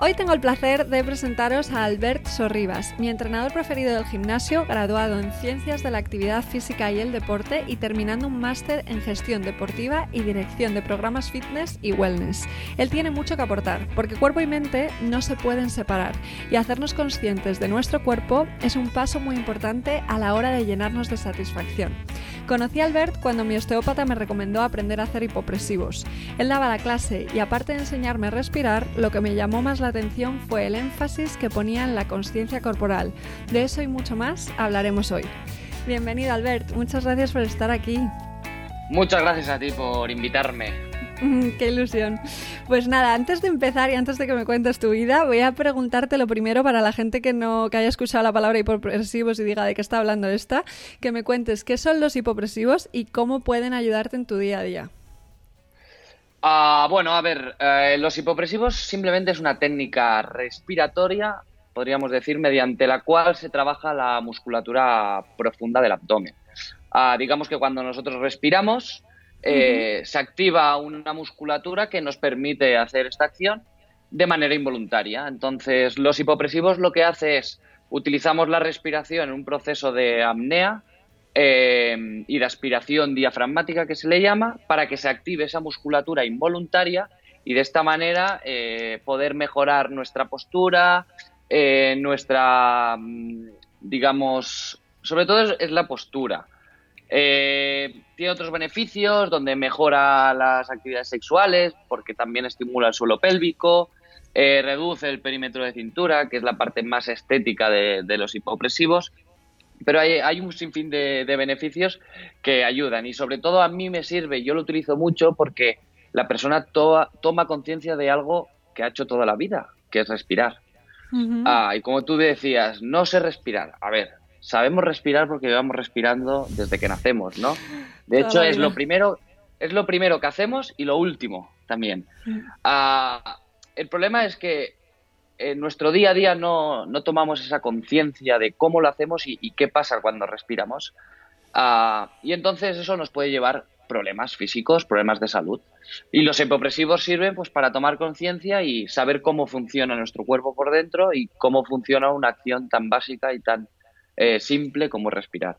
Hoy tengo el placer de presentaros a Albert Sorribas, mi entrenador preferido del gimnasio, graduado en Ciencias de la Actividad Física y el Deporte y terminando un máster en Gestión Deportiva y Dirección de Programas Fitness y Wellness. Él tiene mucho que aportar, porque cuerpo y mente no se pueden separar y hacernos conscientes de nuestro cuerpo es un paso muy importante a la hora de llenarnos de satisfacción. Conocí a Albert cuando mi osteópata me recomendó aprender a hacer hipopresivos. Él daba la clase y aparte de enseñarme a respirar, lo que me llamó más atención fue el énfasis que ponía en la conciencia corporal. De eso y mucho más hablaremos hoy. Bienvenido Albert, muchas gracias por estar aquí. Muchas gracias a ti por invitarme. Qué ilusión. Pues nada, antes de empezar y antes de que me cuentes tu vida, voy a preguntarte lo primero para la gente que no que haya escuchado la palabra hipopresivos y diga de qué está hablando esta, que me cuentes qué son los hipopresivos y cómo pueden ayudarte en tu día a día. Ah, bueno, a ver, eh, los hipopresivos simplemente es una técnica respiratoria, podríamos decir, mediante la cual se trabaja la musculatura profunda del abdomen. Ah, digamos que cuando nosotros respiramos, eh, se activa una musculatura que nos permite hacer esta acción de manera involuntaria. Entonces, los hipopresivos lo que hace es utilizamos la respiración en un proceso de apnea eh, y de aspiración diafragmática que se le llama para que se active esa musculatura involuntaria y de esta manera eh, poder mejorar nuestra postura, nuestra, mm, digamos, sobre todo es la postura. Eh, tiene otros beneficios donde mejora las actividades sexuales porque también estimula el suelo pélvico, eh, reduce el perímetro de cintura, que es la parte más estética de, los hipopresivos. Pero hay, un sinfín de, beneficios que ayudan y sobre todo a mí me sirve, yo lo utilizo mucho porque la persona toma conciencia de algo que ha hecho toda la vida, que es respirar. Ah, y como tú decías, no sé respirar. A ver, sabemos respirar porque llevamos respirando desde que nacemos, ¿no? De hecho, es lo primero, es lo primero que hacemos y lo último también. Ah, el problema es que en nuestro día a día no, tomamos esa conciencia de cómo lo hacemos y, qué pasa cuando respiramos. Ah, y entonces eso nos puede llevar problemas físicos, problemas de salud. Y los hipopresivos sirven pues para tomar conciencia y saber cómo funciona nuestro cuerpo por dentro y cómo funciona una acción tan básica y tan eh, simple como respirar.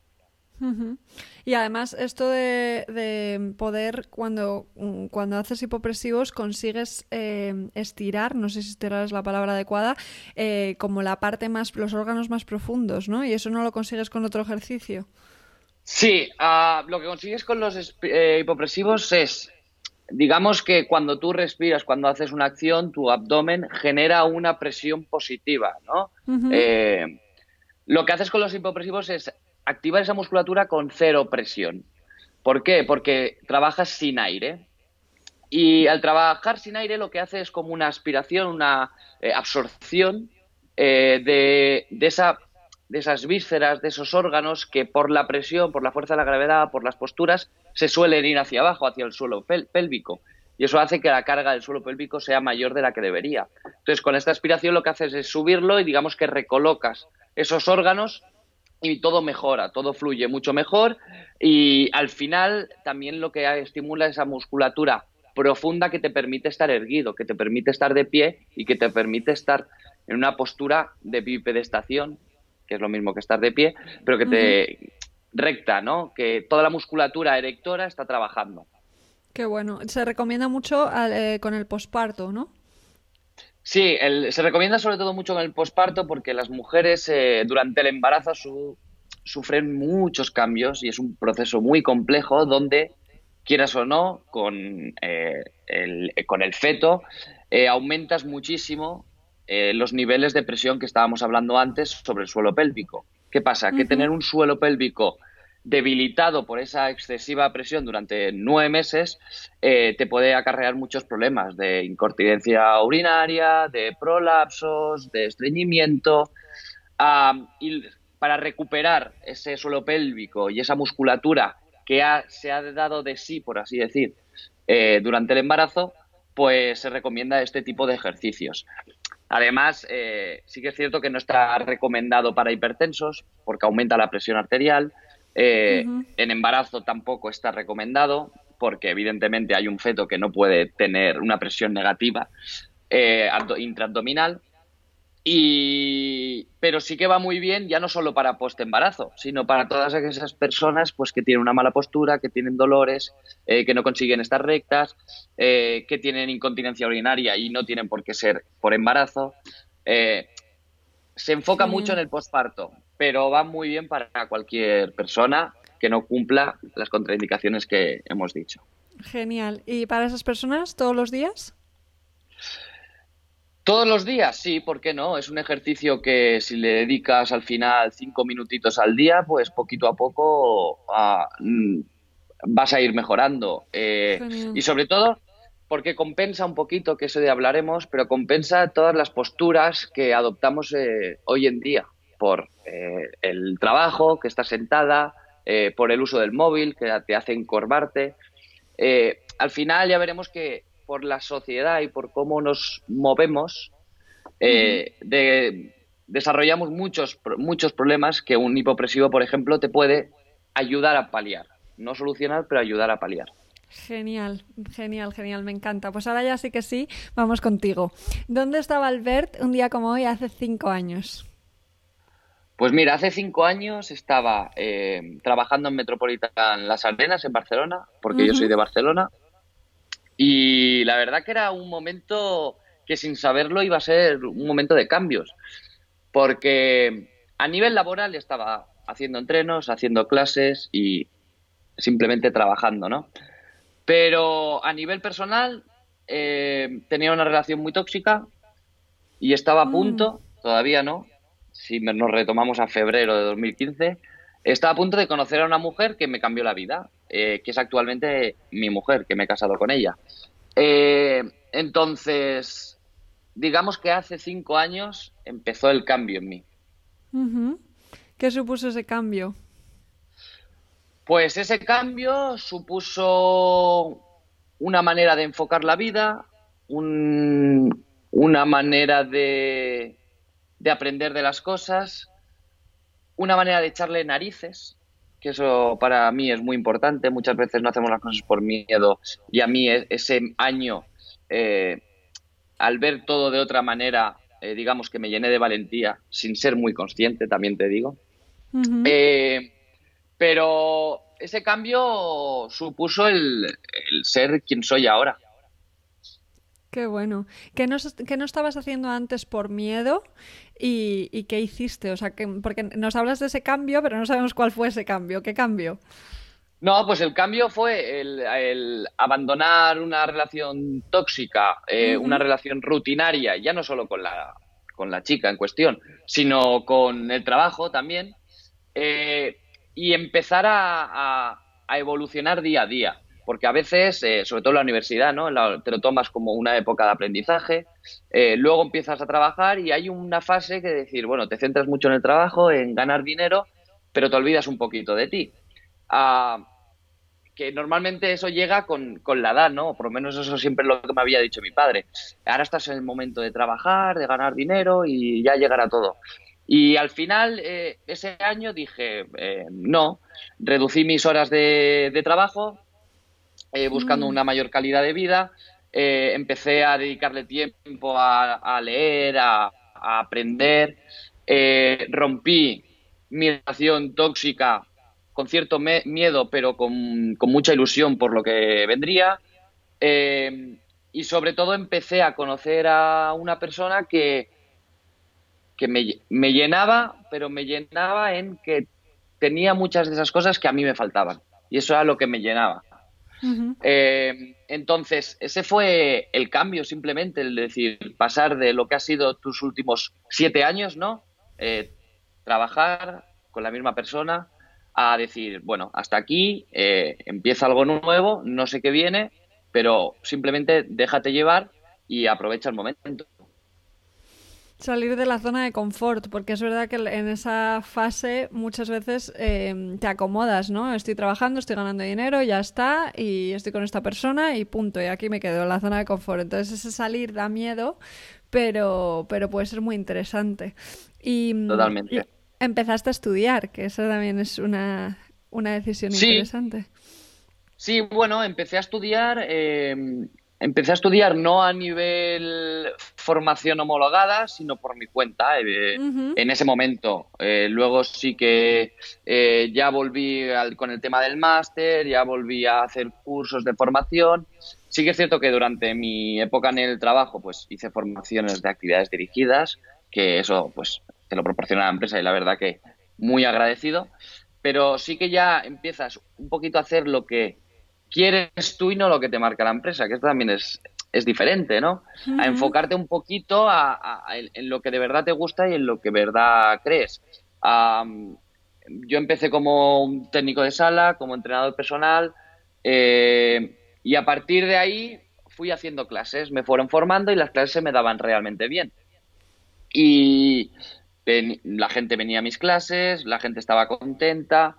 Y además esto de, poder, cuando, mm, cuando haces hipopresivos, consigues eh, estirar, no sé si estirar es la palabra adecuada, eh, como la parte más, los órganos más profundos, ¿no? Y eso no lo consigues con otro ejercicio. Sí, ah, lo que consigues con los hipopresivos es, digamos que cuando tú respiras, cuando haces una acción, tu abdomen genera una presión positiva, ¿no? Lo que haces con los hipopresivos es activar esa musculatura con cero presión. ¿Por qué? Porque trabajas sin aire. Y al trabajar sin aire lo que hace es como una aspiración, una eh, absorción eh, de, de, esa, de esas vísceras, de esos órganos que por la presión, por la fuerza de la gravedad, por las posturas, se suelen ir hacia abajo, hacia el suelo pélvico. Y eso hace que la carga del suelo pélvico sea mayor de la que debería. Entonces, con esta aspiración lo que haces es subirlo y digamos que recolocas esos órganos y todo mejora, todo fluye mucho mejor y al final también lo que estimula esa musculatura profunda que te permite estar erguido, que te permite estar de pie y que te permite estar en una postura de bipedestación, que es lo mismo que estar de pie, pero que te recta, ¿no? Que toda la musculatura erectora está trabajando. Qué bueno. Se recomienda mucho eh, con el posparto, ¿no? Sí, se recomienda sobre todo mucho en el posparto porque las mujeres eh, durante el embarazo sufren muchos cambios y es un proceso muy complejo donde, quieras o no, con, eh, el, con el feto eh, aumentas muchísimo los niveles de presión que estábamos hablando antes sobre el suelo pélvico. ¿Qué pasa? Que tener un suelo pélvico debilitado por esa excesiva presión durante nueve meses, eh, te puede acarrear muchos problemas de incontinencia urinaria, de prolapsos, de estreñimiento. y para recuperar ese suelo pélvico y esa musculatura que se ha dado de sí, por así decir, eh, durante el embarazo, pues se recomienda este tipo de ejercicios. Además, eh, sí que es cierto que no está recomendado para hipertensos porque aumenta la presión arterial. Eh, en embarazo tampoco está recomendado porque evidentemente hay un feto que no puede tener una presión negativa intraabdominal. Y, pero sí que va muy bien ya no solo para post-embarazo, sino para todas esas personas pues, que tienen una mala postura, que tienen dolores, eh, que no consiguen estar rectas, eh, que tienen incontinencia urinaria y no tienen por qué ser por embarazo. Eh, se enfoca mucho en el postparto, pero va muy bien para cualquier persona que no cumpla las contraindicaciones que hemos dicho. Genial. ¿Y para esas personas todos los días? Todos los días, sí, ¿por qué no? Es un ejercicio que si le dedicas al final cinco minutitos al día, pues poquito a poco ah, mm, vas a ir mejorando. Eh, y sobre todo porque compensa un poquito, que eso de hablaremos, pero compensa todas las posturas que adoptamos eh, hoy en día por eh, el trabajo, que estás sentada, por el uso del móvil, que te hace encorvarte. al final ya veremos que por la sociedad y por cómo nos movemos, eh, desarrollamos muchos, muchos problemas que un hipopresivo, por ejemplo, te puede ayudar a paliar. No solucionar, pero ayudar a paliar. Genial, genial, genial, me encanta. Pues ahora ya sí que sí, vamos contigo. ¿Dónde estaba Albert un día como hoy hace cinco años? Pues mira, hace cinco años estaba eh, trabajando en Metropolitan Las Arenas, en Barcelona, porque yo soy de Barcelona, y la verdad que era un momento que sin saberlo iba a ser un momento de cambios, porque a nivel laboral estaba haciendo entrenos, haciendo clases y simplemente trabajando, ¿no? Pero a nivel personal eh, tenía una relación muy tóxica y estaba a mm. punto, todavía no, si nos retomamos a febrero de 2015, estaba a punto de conocer a una mujer que me cambió la vida, eh, que es actualmente mi mujer, que me he casado con ella. Eh, entonces, digamos que hace cinco años empezó el cambio en mí. ¿Qué supuso ese cambio? Pues ese cambio supuso una manera de enfocar la vida, una manera de, de aprender de las cosas, una manera de echarle narices, que eso para mí es muy importante. Muchas veces no hacemos las cosas por miedo y a mí e-, ese año, eh, al ver todo de otra manera, eh, digamos que me llené de valentía, sin ser muy consciente, también te digo. Eh, pero ese cambio supuso el, el ser quien soy ahora. Qué bueno. ¿Qué no, no estabas haciendo antes por miedo y, qué hiciste? O sea, que, porque nos hablas de ese cambio, pero no sabemos cuál fue ese cambio. ¿Qué cambio? No, pues el cambio fue el, abandonar una relación tóxica, eh, una relación rutinaria, ya no solo con la, con la chica en cuestión, sino con el trabajo también, eh, y empezar a evolucionar día a día porque a veces, eh, sobre todo en la universidad, ¿no? te lo tomas como una época de aprendizaje, eh, luego empiezas a trabajar y hay una fase que decir, bueno, te centras mucho en el trabajo, en ganar dinero, pero te olvidas un poquito de ti. Ah, que normalmente eso llega con, la edad, ¿no? Por lo menos eso siempre es lo que me había dicho mi padre. Ahora estás en el momento de trabajar, de ganar dinero y ya llegará todo. Y al final, eh, ese año dije, no, reducí mis horas de trabajo, eh, buscando mm. una mayor calidad de vida. Eh, empecé a dedicarle tiempo a, leer, a, aprender. Eh, rompí mi relación tóxica con cierto miedo, pero con, mucha ilusión por lo que vendría. y sobre todo empecé a conocer a una persona que, que me, me, llenaba, pero me llenaba en que tenía muchas de esas cosas que a mí me faltaban. Y eso era lo que me llenaba. Eh, entonces, ese fue el cambio simplemente, el decir, pasar de lo que ha sido tus últimos siete años, ¿no? Eh, trabajar con la misma persona a decir, bueno, hasta aquí, eh, empieza algo nuevo, no sé qué viene, pero simplemente déjate llevar y aprovecha el momento. Salir de la zona de confort, porque es verdad que en esa fase muchas veces em, te acomodas, ¿no? Estoy trabajando, estoy ganando dinero, ya está, y estoy con esta persona y punto, y aquí me quedo en la zona de confort. Entonces ese salir da miedo, pero, pero puede ser muy interesante. Y, Totalmente. empezaste a estudiar, que eso también es una, una decisión interesante. Sí, bueno, empecé a estudiar, em, empecé a estudiar no a nivel formación homologada, sino por mi cuenta eh, en ese momento. Eh, luego sí que eh, ya volví con el tema del máster, ya volví a hacer cursos de formación. Sí que es cierto que durante mi época en el trabajo, pues hice formaciones de actividades dirigidas, que eso pues te lo proporciona la empresa y la verdad que muy agradecido. Pero sí que ya empiezas un poquito a hacer lo que quieres tú y no lo que te marca la empresa, que esto también es, es diferente, ¿no? A enfocarte un poquito a, en lo que de verdad te gusta y en lo que de verdad crees. yo empecé como un técnico de sala, como entrenador personal, eh, y a partir de ahí fui haciendo clases, me fueron formando y las clases se me daban realmente bien. Y la gente venía a mis clases, la gente estaba contenta,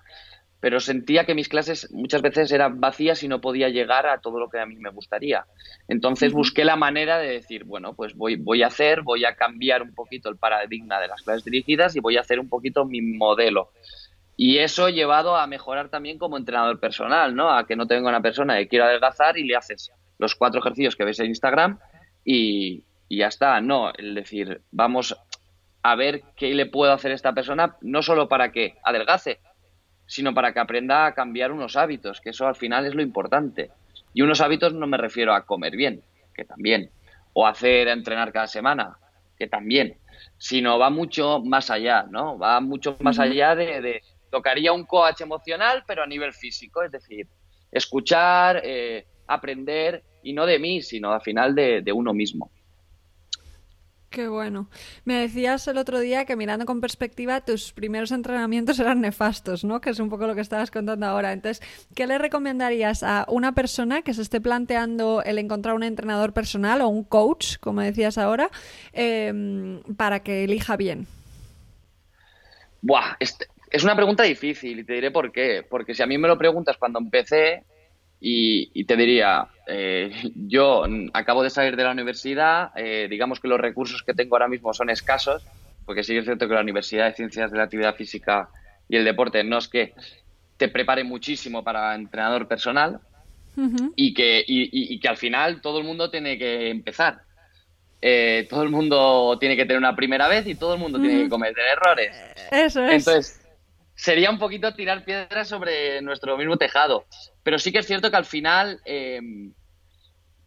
pero sentía que mis clases muchas veces eran vacías y no podía llegar a todo lo que a mí me gustaría. Entonces busqué la manera de decir, bueno, pues voy, voy a hacer, voy a cambiar un poquito el paradigma de las clases dirigidas y voy a hacer un poquito mi modelo. Y eso llevado a mejorar también como entrenador personal, ¿no? A que no tenga una persona que quiera adelgazar y le haces los cuatro ejercicios que ves en Instagram y, y ya está. No, el decir, vamos a ver qué le puedo hacer a esta persona, no solo para que adelgace, sino para que aprenda a cambiar unos hábitos, que eso al final es lo importante. Y unos hábitos no me refiero a comer bien, que también, o hacer entrenar cada semana, que también, sino va mucho más allá, ¿no? Va mucho más allá de, tocaría un coach emocional, pero a nivel físico, es decir, escuchar, eh, aprender, y no de mí, sino al final de uno mismo. Qué bueno. Me decías el otro día que mirando con perspectiva tus primeros entrenamientos eran nefastos, ¿no? Que es un poco lo que estabas contando ahora. Entonces, ¿qué le recomendarías a una persona que se esté planteando el encontrar un entrenador personal o un coach, como decías ahora, em, para que elija bien? Buah, es una pregunta difícil y te diré por qué. Porque si a mí me lo preguntas cuando empecé, y, te diría, eh, yo acabo de salir de la universidad, eh, digamos que los recursos que tengo ahora mismo son escasos, porque sí es cierto que la Universidad de Ciencias de la Actividad Física y el Deporte no es que te prepare muchísimo para entrenador personal y, que, y, que al final todo el mundo tiene que empezar. Eh, todo el mundo tiene que tener una primera vez y todo el mundo tiene que cometer errores. Eso es. Entonces, sería un poquito tirar piedras sobre nuestro mismo tejado. Pero sí que es cierto que al final em,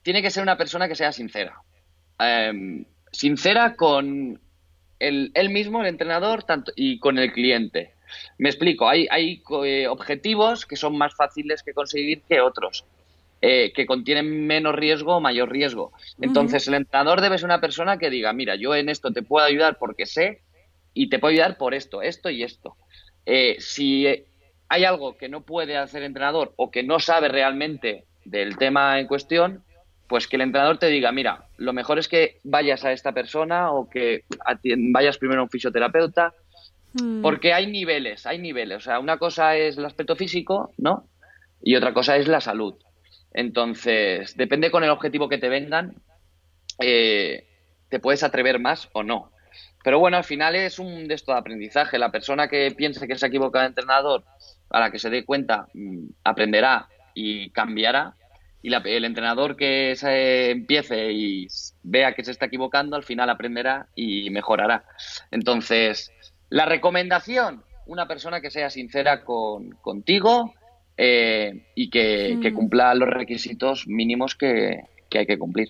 tiene que ser una persona que sea sincera. Em, sincera con el, él mismo, el entrenador, tanto, y con el cliente. Me explico, hay, hay eh, objetivos que son más fáciles que conseguir que otros, eh, que contienen menos riesgo o mayor riesgo. Entonces, el entrenador debe ser una persona que diga, mira, yo en esto te puedo ayudar porque sé y te puedo ayudar por esto, esto y esto. Eh, si hay algo que no puede hacer el entrenador o que no sabe realmente del tema en cuestión, pues que el entrenador te diga, mira, lo mejor es que vayas a esta persona o que vayas primero a un fisioterapeuta, hmm. porque hay niveles, hay niveles. O sea, una cosa es el aspecto físico, ¿no? Y otra cosa es la salud. Entonces, depende con el objetivo que te vengan, eh, te puedes atrever más o no. Pero bueno, al final es un de esto de aprendizaje. La persona que piense que se ha equivocado de entrenador, a la que se dé cuenta, mm, aprenderá y cambiará. Y el entrenador que se empiece y vea que se está equivocando, al final aprenderá y mejorará. Entonces, la recomendación, una persona que sea sincera con, contigo eh, y que, que, cumpla los requisitos mínimos que, que hay que cumplir.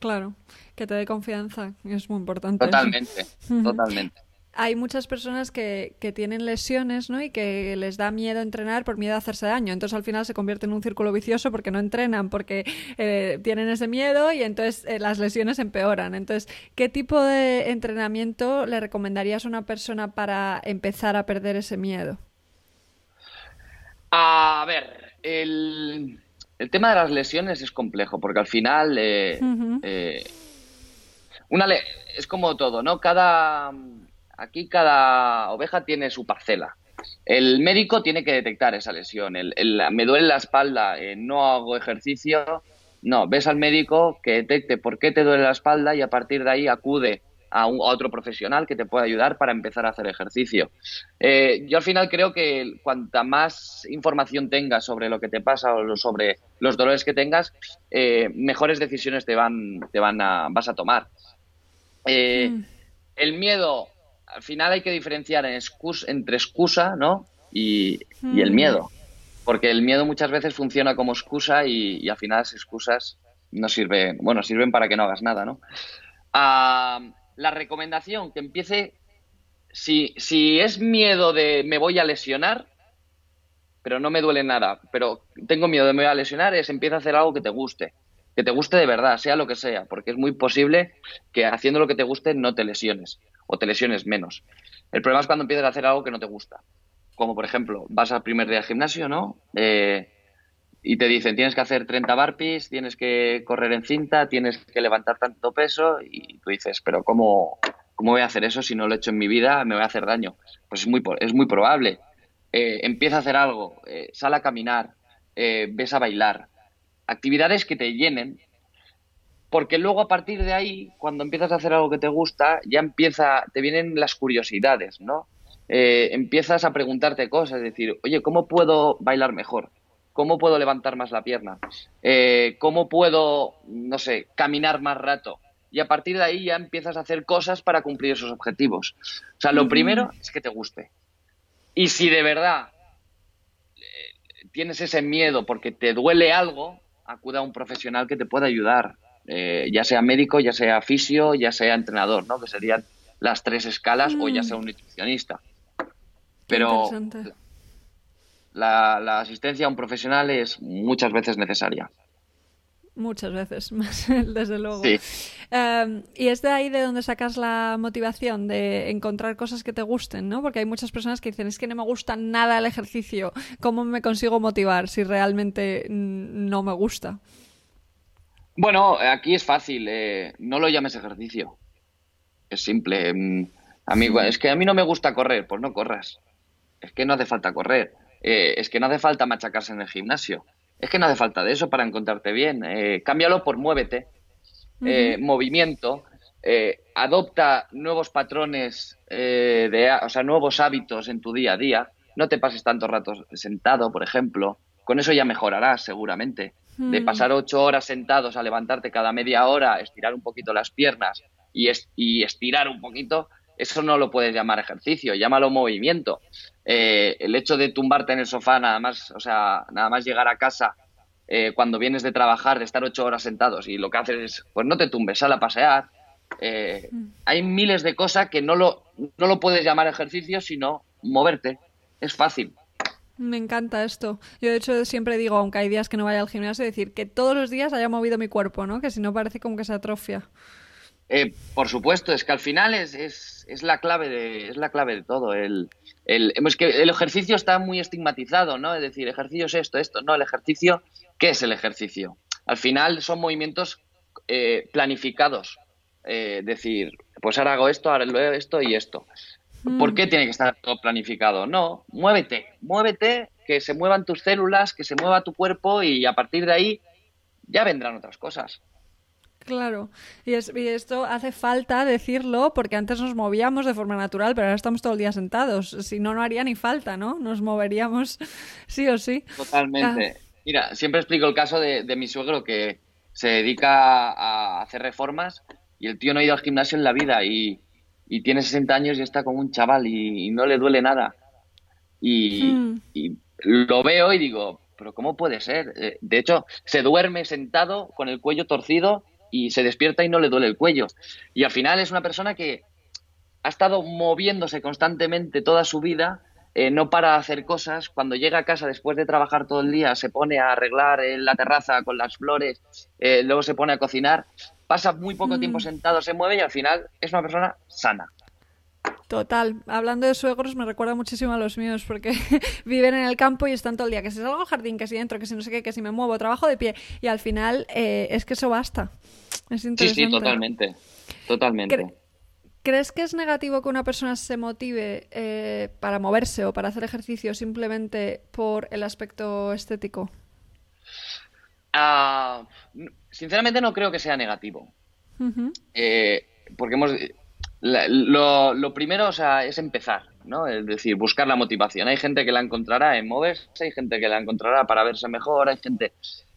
Claro que te dé confianza, es muy importante. Totalmente, totalmente. Hay muchas personas que, que, tienen lesiones ¿no? y que les da miedo entrenar por miedo a hacerse daño. Entonces al final se convierte en un círculo vicioso porque no entrenan, porque eh, tienen ese miedo y entonces eh, las lesiones empeoran. Entonces, ¿qué tipo de entrenamiento le recomendarías a una persona para empezar a perder ese miedo? A ver, el, el tema de las lesiones es complejo porque al final... Eh, una es como todo, ¿no? Cada aquí cada oveja tiene su parcela. El médico tiene que detectar esa lesión. El, me duele la espalda, eh, no hago ejercicio. No, ves al médico que detecte por qué te duele la espalda y a partir de ahí acude a, un, otro profesional que te pueda ayudar para empezar a hacer ejercicio. Eh, yo al final creo que cuanta más información tengas sobre lo que te pasa o sobre los dolores que tengas, eh, mejores decisiones te van, te van a, vas a tomar. Mm. El miedo al final hay que diferenciar entre excusa ¿no? y, el hmm. miedo. Porque el miedo muchas veces funciona como excusa y, al final las excusas no sirven, bueno, sirven para que no hagas nada, ¿no? Ah, la recomendación que empiece, si, si es miedo de me voy a lesionar, pero no me duele nada, pero tengo miedo de me voy a lesionar, es empieza a hacer algo que te guste, que te guste de verdad, sea lo que sea, porque es muy posible que haciendo lo que te guste no te lesiones o te lesiones menos. El problema es cuando empiezas a hacer algo que no te gusta. Como por ejemplo, vas al primer día al gimnasio, ¿no? Eh, y te dicen, tienes que hacer 30 barpees, tienes que correr en cinta, tienes que levantar tanto peso, y tú dices, pero ¿cómo, cómo voy a hacer eso si no lo he hecho en mi vida? Me voy a hacer daño. Pues es muy, es muy probable. Eh, empieza a hacer algo, eh, sal a caminar, eh, ves a bailar. Actividades que te llenen porque luego a partir de ahí, cuando empiezas a hacer algo que te gusta, ya empieza, te vienen las curiosidades, ¿no? Eh, empiezas a preguntarte cosas, es decir, oye, ¿cómo puedo bailar mejor? ¿Cómo puedo levantar más la pierna? Eh, ¿Cómo puedo, no sé, caminar más rato? Y a partir de ahí ya empiezas a hacer cosas para cumplir esos objetivos. O sea, lo primero es que te guste. Y si de verdad eh, tienes ese miedo porque te duele algo, acuda a un profesional que te pueda ayudar. Eh, ya sea médico, ya sea fisio, ya sea entrenador, ¿no? Que serían las tres escalas, o ya sea un mm. nutricionista. Pero la, la, asistencia a un profesional es muchas veces necesaria. Muchas veces, desde luego. Em, y es de ahí de donde sacas la motivación de encontrar cosas que te gusten, ¿no? Porque hay muchas personas que dicen, es que no me gusta nada el ejercicio, ¿cómo me consigo motivar si realmente no me gusta? Bueno, aquí es fácil. Eh, no lo llames ejercicio. Es simple. Mm, amigo, es que a mí no me gusta correr. Pues no corras. Es que no hace falta correr. Eh, es que no hace falta machacarse en el gimnasio. Es que no hace falta de eso para encontrarte bien. Eh, cámbialo por muévete. movimiento. adopta nuevos patrones, de, o sea, nuevos hábitos en tu día a día. No te pases tantos ratos sentado, por ejemplo. Con eso ya mejorarás seguramente de hmm. pasar ocho horas sentados a levantarte cada media hora, estirar un poquito las piernas y, y estirar un poquito, eso no lo puedes llamar ejercicio, llámalo movimiento. Eh, el hecho de tumbarte en el sofá, nada más, o sea, nada más llegar a casa eh, cuando vienes de trabajar, de estar ocho horas sentados y lo que haces es, pues no te tumbes, sal a pasear. Eh, hmm. hay miles de cosas que no lo, no lo puedes llamar ejercicio, sino moverte. Es fácil. Me encanta esto. Yo de hecho siempre digo, aunque hay días que no vaya al gimnasio, decir que todos los días haya movido mi cuerpo, ¿no? Que si no parece como que se atrofia. Eh, por supuesto, es que al final es, es, es, la clave de es la clave de todo. El, el, es que el ejercicio está muy estigmatizado, ¿no? Es decir, ejercicio es esto, esto. No, el ejercicio, ¿qué es el ejercicio? Al final son movimientos eh, planificados. Eh, decir, pues ahora hago esto, ahora hago esto y esto. ¿Por qué tiene que estar todo planificado? No, muévete, muévete, que se muevan tus células, que se mueva tu cuerpo y a partir de ahí ya vendrán otras cosas. Claro, y, esto hace falta decirlo porque antes nos movíamos de forma natural, pero ahora estamos todo el día sentados. Si no, no haría ni falta, ¿no? Nos moveríamos sí o sí. Totalmente. Ah. Mira, siempre explico el caso de, de mi suegro que se dedica a hacer reformas y el tío no ha ido al gimnasio en la vida y, y tiene 60 años y está como un chaval y, no le duele nada. Hmm. Y, lo veo y digo, pero ¿cómo puede ser? Eh, de hecho, se duerme sentado con el cuello torcido y se despierta y no le duele el cuello. Y al final es una persona que ha estado moviéndose constantemente toda su vida, eh, no para hacer cosas. Cuando llega a casa después de trabajar todo el día, se pone a arreglar en la terraza con las flores, eh, luego se pone a cocinar pasa muy poco tiempo mm. sentado, se mueve y al final es una persona sana. Total, hablando de suegros me recuerda muchísimo a los míos porque viven en el campo y están todo el día, que si salgo al jardín, que si entro, que si no sé qué, que si me muevo, trabajo de pie y al final eh, es que eso basta. Es interesante. Sí, sí, totalmente. totalmente. ¿Crees que es negativo que una persona se motive eh, para moverse o para hacer ejercicio simplemente por el aspecto estético? Ah, sinceramente no creo que sea negativo. Eh, porque hemos... lo, primero o sea, es empezar, ¿no? Es decir, buscar la motivación. Hay gente que la encontrará en moverse, hay gente que la encontrará para verse mejor, hay gente...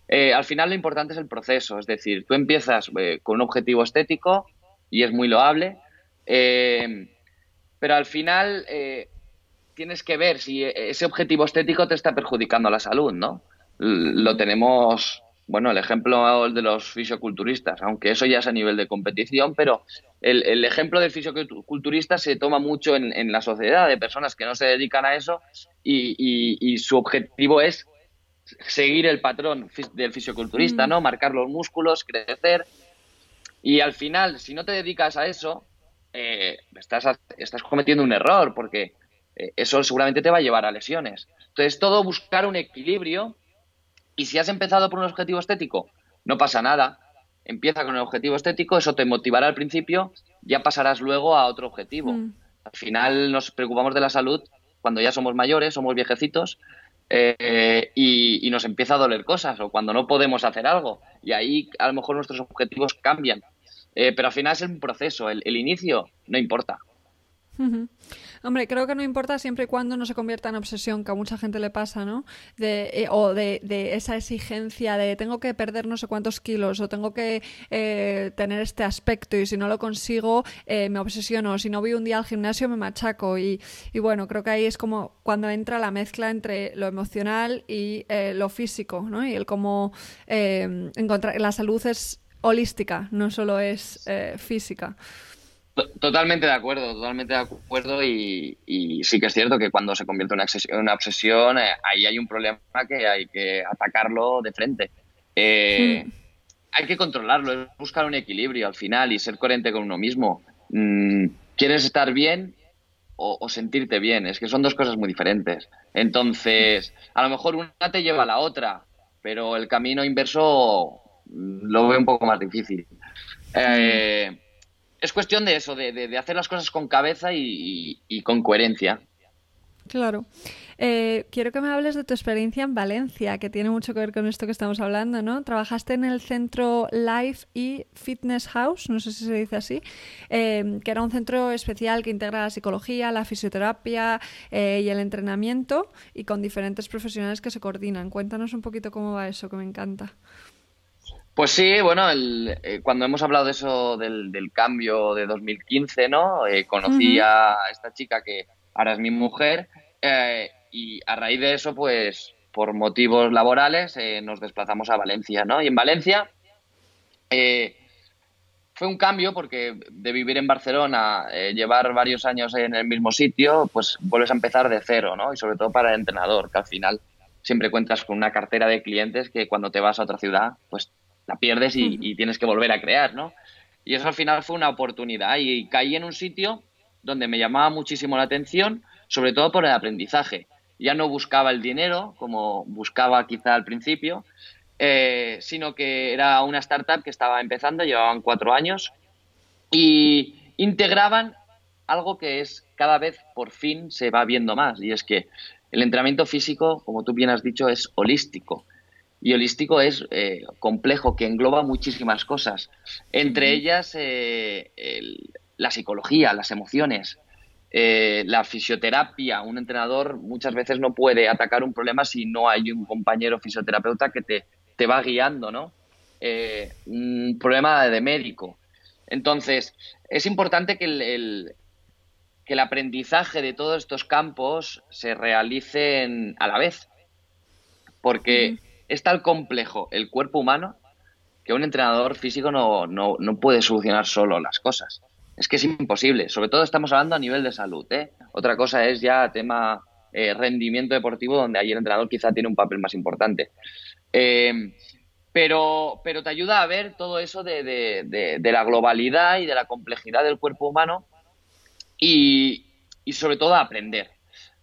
Eh, al final lo importante es el proceso, es decir, tú empiezas con un objetivo estético y es muy loable, eh, pero al final eh, tienes que ver si ese objetivo estético te está perjudicando la salud, ¿no? Lo tenemos, bueno, el ejemplo de los fisioculturistas, aunque eso ya es a nivel de competición, pero el, ejemplo del fisioculturista se toma mucho en, la sociedad, de personas que no se dedican a eso y, su objetivo es seguir el patrón del fisioculturista, ¿no? Marcar los músculos, crecer. Y al final, si no te dedicas a eso, eh, estás, estás cometiendo un error porque eh, eso seguramente te va a llevar a lesiones. Entonces, todo buscar un equilibrio y si has empezado por un objetivo estético, no pasa nada. Empieza con el objetivo estético, eso te motivará al principio, ya pasarás luego a otro objetivo. Mm. Al final nos preocupamos de la salud cuando ya somos mayores, somos viejecitos eh, y, y, nos empieza a doler cosas o cuando no podemos hacer algo. Y ahí a lo mejor nuestros objetivos cambian. Eh, pero al final es un proceso, el, inicio no importa. Hombre, creo que no importa siempre y cuando no se convierta en obsesión, que a mucha gente le pasa, ¿no? De, eh, o de, esa exigencia de tengo que perder no sé cuántos kilos o tengo que eh, tener este aspecto y si no lo consigo me obsesiono, si no voy un día al gimnasio me machaco y, y, bueno, creo que ahí es como cuando entra la mezcla entre lo emocional y lo físico, ¿no? Y el cómo encontrar... La salud es holística, no solo es eh, física. Totalmente de acuerdo, totalmente de acuerdo y, sí que es cierto que cuando se convierte en una obsesión, eh, ahí hay un problema que hay que atacarlo de frente. Eh. Hay que controlarlo, es buscar un equilibrio al final y ser coherente con uno mismo. Mm, ¿Quieres estar bien o, o, sentirte bien? Es que son dos cosas muy diferentes. Entonces, a lo mejor una te lleva a la otra, pero el camino inverso lo veo un poco más difícil. Eh, es cuestión de eso, de, hacer las cosas con cabeza y, con coherencia. Claro. Eh, quiero que me hables de tu experiencia en Valencia, que tiene mucho que ver con esto que estamos hablando, ¿no? Trabajaste en el centro Life y Fitness House, no sé si se dice así, eh, que era un centro especial que integra la psicología, la fisioterapia y el entrenamiento y con diferentes profesionales que se coordinan. Cuéntanos un poquito cómo va eso, que me encanta. Pues sí, bueno, el, eh, cuando hemos hablado de eso del, cambio de 2015, ¿no? Eh, conocí a esta chica que ahora es mi mujer eh, y a raíz de eso, pues por motivos laborales nos desplazamos a Valencia, ¿no? Y en Valencia fue un cambio porque de vivir en Barcelona, llevar varios años en el mismo sitio, pues vuelves a empezar de cero, ¿no? Y sobre todo para el entrenador, que al final siempre cuentas con una cartera de clientes que cuando te vas a otra ciudad, pues la pierdes y, tienes que volver a crear, ¿no? Y eso al final fue una oportunidad y caí en un sitio donde me llamaba muchísimo la atención, sobre todo por el aprendizaje. Ya no buscaba el dinero como buscaba quizá al principio, eh, sino que era una startup que estaba empezando, llevaban cuatro años y integraban algo que es cada vez por fin se va viendo más y es que el entrenamiento físico, como tú bien has dicho, es holístico. Y holístico es eh, complejo, que engloba muchísimas cosas, entre ellas eh, la psicología, las emociones, eh, la fisioterapia. Un entrenador muchas veces no puede atacar un problema si no hay un compañero fisioterapeuta que te, te va guiando, ¿no? un problema de médico. Entonces, es importante que el, que el aprendizaje de todos estos campos se realicen a la vez, porque es tan complejo el cuerpo humano que un entrenador físico no, no, no, puede solucionar solo las cosas. Es que es imposible. Sobre todo estamos hablando a nivel de salud. ¿eh? Otra cosa es ya tema eh, rendimiento deportivo, donde ahí el entrenador quizá tiene un papel más importante. Eh, pero, pero te ayuda a ver todo eso de, de, la globalidad y de la complejidad del cuerpo humano y, y sobre todo a aprender.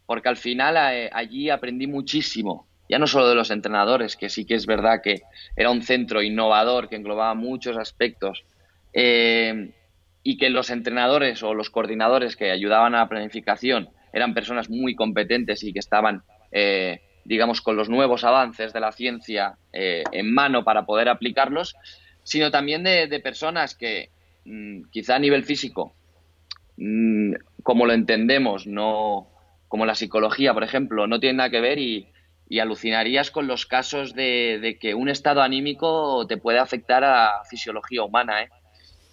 Porque al final eh, allí aprendí muchísimo ya no solo de los entrenadores, que sí que es verdad que era un centro innovador que englobaba muchos aspectos, eh, y que los entrenadores o los coordinadores que ayudaban a la planificación eran personas muy competentes y que estaban, eh, digamos, con los nuevos avances de la ciencia eh, en mano para poder aplicarlos, sino también de, personas que mm, quizá a nivel físico, mm, como lo entendemos, no como la psicología, por ejemplo, no tiene nada que ver y, alucinarías con los casos de, que un estado anímico te puede afectar a fisiología humana. ¿eh?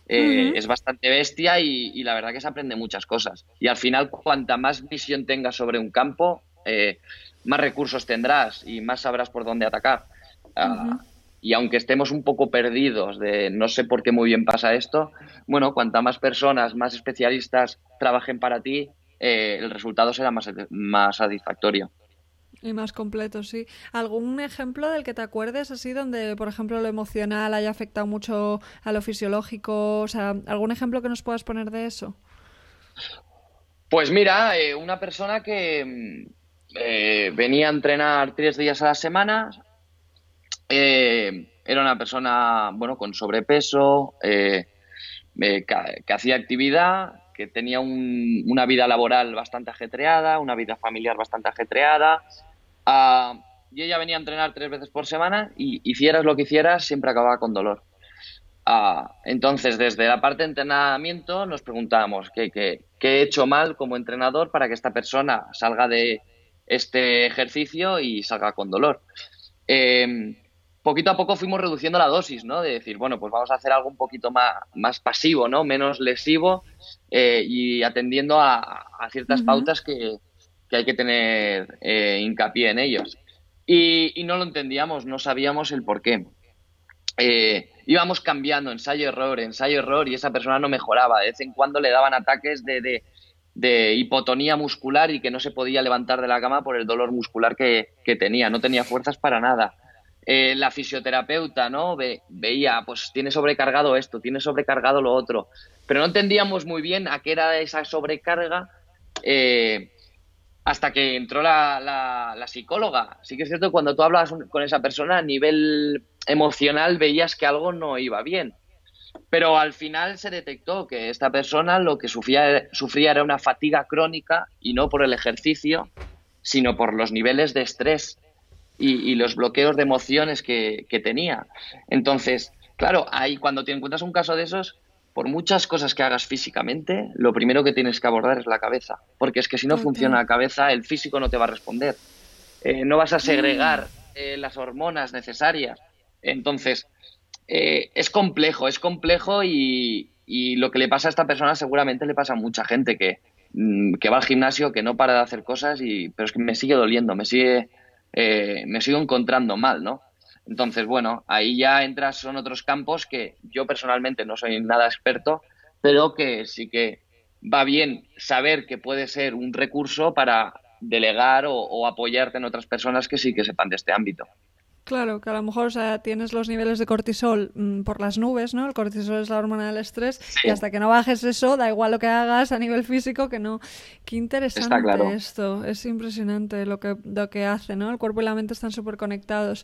Eh, es bastante bestia y, la verdad que se aprende muchas cosas. Y al final, cuanta más visión tengas sobre un campo, eh, más recursos tendrás y más sabrás por dónde atacar. Ah, y aunque estemos un poco perdidos de no sé por qué muy bien pasa esto, bueno, cuanta más personas, más especialistas trabajen para ti, eh, el resultado será más, más satisfactorio. Y más completo, sí. ¿Algún ejemplo del que te acuerdes así donde, por ejemplo, lo emocional haya afectado mucho a lo fisiológico? O sea, ¿algún ejemplo que nos puedas poner de eso? Pues mira, eh, una persona que mm, eh, venía a entrenar tres días a la semana, eh, era una persona, bueno, con sobrepeso, que, hacía actividad, que tenía una vida laboral bastante ajetreada, una vida familiar bastante ajetreada, Uh, y ella venía a entrenar tres veces por semana y hicieras lo que hicieras, siempre acababa con dolor. Ah, entonces, desde la parte de entrenamiento nos preguntábamos ¿qué, qué, he hecho mal como entrenador para que esta persona salga de este ejercicio y salga con dolor. Em, poquito a poco fuimos reduciendo la dosis, ¿no? De decir, bueno, pues vamos a hacer algo un poquito más, más pasivo, ¿no? Menos lesivo eh, y atendiendo a, ciertas pautas que, que hay que tener eh, hincapié en ellos. Y, no lo entendíamos, no sabíamos el por qué. Eh, íbamos cambiando ensayo-error, ensayo-error, y esa persona no mejoraba. De vez en cuando le daban ataques de, de, hipotonía muscular y que no se podía levantar de la cama por el dolor muscular que, tenía, no tenía fuerzas para nada. Eh, la fisioterapeuta, ¿no? veía, pues tiene sobrecargado esto, tiene sobrecargado lo otro, pero no entendíamos muy bien a qué era esa sobrecarga hasta que entró la, psicóloga. Sí que es cierto cuando tú hablabas con esa persona a nivel emocional veías que algo no iba bien. Pero al final se detectó que esta persona lo que sufría, sufría era una fatiga crónica y no por el ejercicio, sino por los niveles de estrés y, los bloqueos de emociones que, que tenía. Entonces, claro, ahí cuando te encuentras un caso de esos, por muchas cosas que hagas físicamente, lo primero que tienes que abordar es la cabeza. Porque es que si no funciona la cabeza, el físico no te va a responder. Eh, no vas a segregar mm. eh, las hormonas necesarias. Entonces, eh, es complejo, es complejo y, lo que le pasa a esta persona seguramente le pasa a mucha gente que, mm, que va al gimnasio, que no para de hacer cosas, y, pero es que me sigue doliendo, me sigue, me sigo encontrando mal, ¿no? Entonces, bueno, ahí ya entras, son otros campos que yo personalmente no soy nada experto, pero que sí que va bien saber que puede ser un recurso para delegar o, apoyarte en otras personas que sí que sepan de este ámbito. Claro, que a lo mejor o sea, tienes los niveles de cortisol mm, por las nubes, ¿no? El cortisol es la hormona del estrés y hasta que no bajes eso, da igual lo que hagas a nivel físico, que no. Qué interesante esto, es impresionante lo que, lo que hace, ¿no? El cuerpo y la mente están súper conectados.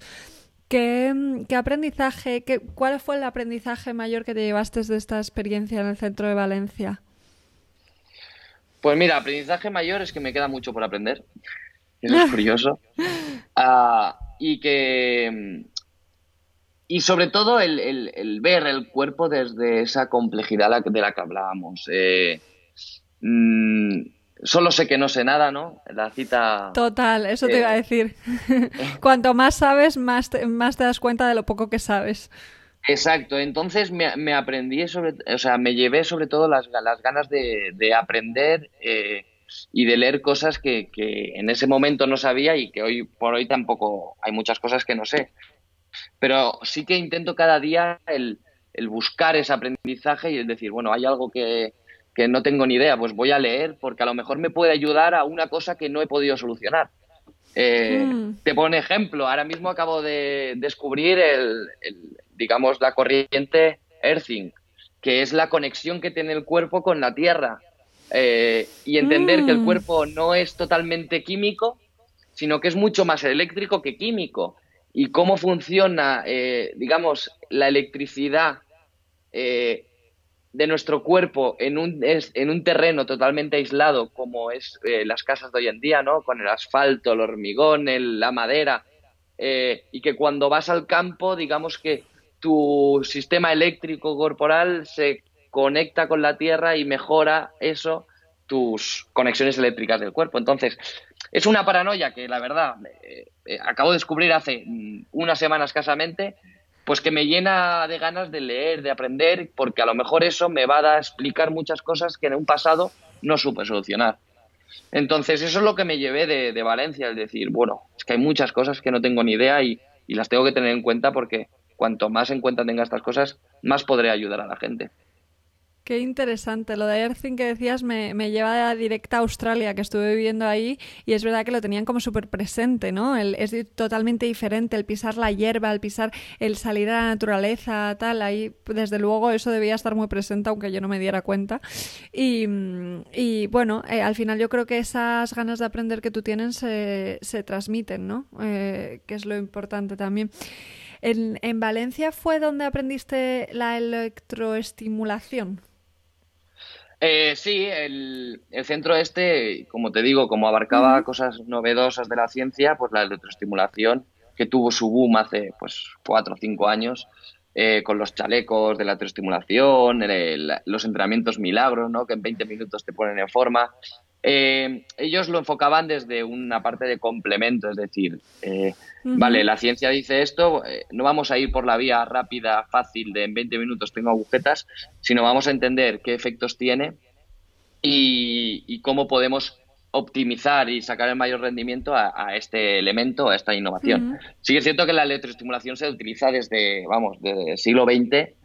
¿Qué, aprendizaje, qué, cuál fue el aprendizaje mayor que te llevaste de esta experiencia en el centro de Valencia? Pues mira, aprendizaje mayor es que me queda mucho por aprender. Eso es curioso. Ah, y que. Y sobre todo el, ver el cuerpo desde esa complejidad de la que hablábamos. Eh, mm, Solo sé que no sé nada, ¿no? La cita... Total, eso te iba a decir. Cuanto más sabes, más te, más te das cuenta de lo poco que sabes. Exacto, entonces me, aprendí sobre, o sea, me llevé sobre todo las, las ganas de, aprender eh, y de leer cosas que, en ese momento no sabía y que hoy por hoy tampoco hay muchas cosas que no sé. Pero sí que intento cada día el, el buscar ese aprendizaje y el decir, bueno, hay algo que, que no tengo ni idea, pues voy a leer porque a lo mejor me puede ayudar a una cosa que no he podido solucionar. Eh, mm. Te pongo un ejemplo, ahora mismo acabo de descubrir el, digamos, la corriente Earthing, que es la conexión que tiene el cuerpo con la Tierra. Eh, y entender que el mm. cuerpo no es totalmente químico, sino que es mucho más eléctrico que químico. Y cómo funciona, eh, digamos, la electricidad de nuestro cuerpo en un, en un terreno totalmente aislado como es eh, las casas de hoy en día, ¿no? Con el asfalto, el hormigón, la madera, eh, y que cuando vas al campo, digamos que tu sistema eléctrico corporal se conecta con la tierra y mejora eso, tus conexiones eléctricas del cuerpo. Entonces, es una paranoia que la verdad eh, acabo de descubrir hace mm, unas semanas escasamente pues que me llena de ganas de leer, de aprender, porque a lo mejor eso me va a explicar muchas cosas que en un pasado no supe solucionar. Entonces, eso es lo que me llevé de, Valencia, es decir, bueno, es que hay muchas cosas que no tengo ni idea y, y las tengo que tener en cuenta porque cuanto más en cuenta tenga estas cosas, más podré ayudar a la gente. Qué interesante. Lo de Earthing que decías me, me lleva directa a Australia, que estuve viviendo ahí, y es verdad que lo tenían como súper presente, ¿no? Es totalmente diferente el pisar la hierba, el pisar, el salir a la naturaleza, tal. Ahí, desde luego, eso debía estar muy presente, aunque yo no me diera cuenta. Y, y bueno, eh, al final yo creo que esas ganas de aprender que tú tienes se, se transmiten, ¿no? Eh, que es lo importante también. En, en Valencia fue donde aprendiste la electroestimulación. Eh, sí, el, centro este, como te digo, como abarcaba cosas novedosas de la ciencia, pues la electroestimulación, que tuvo su boom hace pues cuatro o cinco años, eh, con los chalecos de la electroestimulación, los entrenamientos milagros, ¿no? que en 20 minutos te ponen en forma. Eh, ellos lo enfocaban desde una parte de complemento, es decir, eh, vale, la ciencia dice esto, eh, no vamos a ir por la vía rápida, fácil de en 20 minutos tengo agujetas, sino vamos a entender qué efectos tiene y, cómo podemos optimizar y sacar el mayor rendimiento a, este elemento, a esta innovación. Sí que es cierto que la electroestimulación se utiliza desde, vamos, desde el siglo XX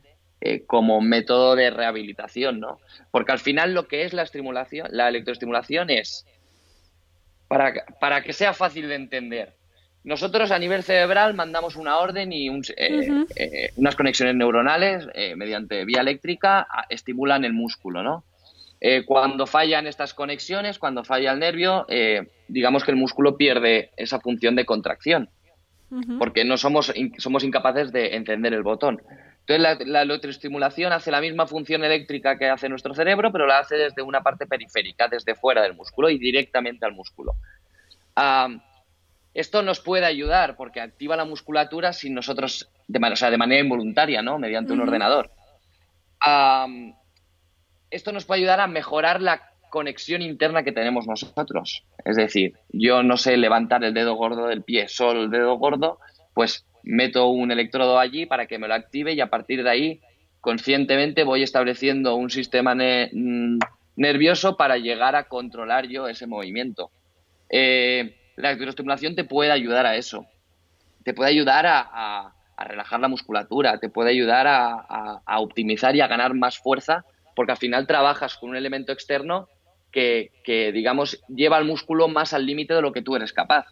eh, como método de rehabilitación, ¿no? Porque al final lo que es la estimulación, la electroestimulación es, para, para que sea fácil de entender, nosotros a nivel cerebral mandamos una orden y eh, eh, unas conexiones neuronales mediante vía eléctrica estimulan el músculo, ¿no? cuando fallan estas conexiones, cuando falla el nervio, digamos que el músculo pierde esa función de contracción, porque no somos, somos incapaces de encender el botón. Entonces la, electroestimulación hace la misma función eléctrica que hace nuestro cerebro, pero la hace desde una parte periférica, desde fuera del músculo y directamente al músculo. esto nos puede ayudar porque activa la musculatura sin nosotros, de, o sea, de manera involuntaria, ¿no? Mediante un ordenador. esto nos puede ayudar a mejorar la conexión interna que tenemos nosotros. Es decir, yo no sé levantar el dedo gordo del pie, solo el dedo gordo, pues meto un electrodo allí para que me lo active y a partir de ahí conscientemente voy estableciendo un sistema mm, nervioso para llegar a controlar yo ese movimiento. Eh, la electroestimulación te puede ayudar a eso, te puede ayudar a, relajar la musculatura, te puede ayudar a, optimizar y a ganar más fuerza, porque al final trabajas con un elemento externo que, digamos, lleva al músculo más al límite de lo que tú eres capaz.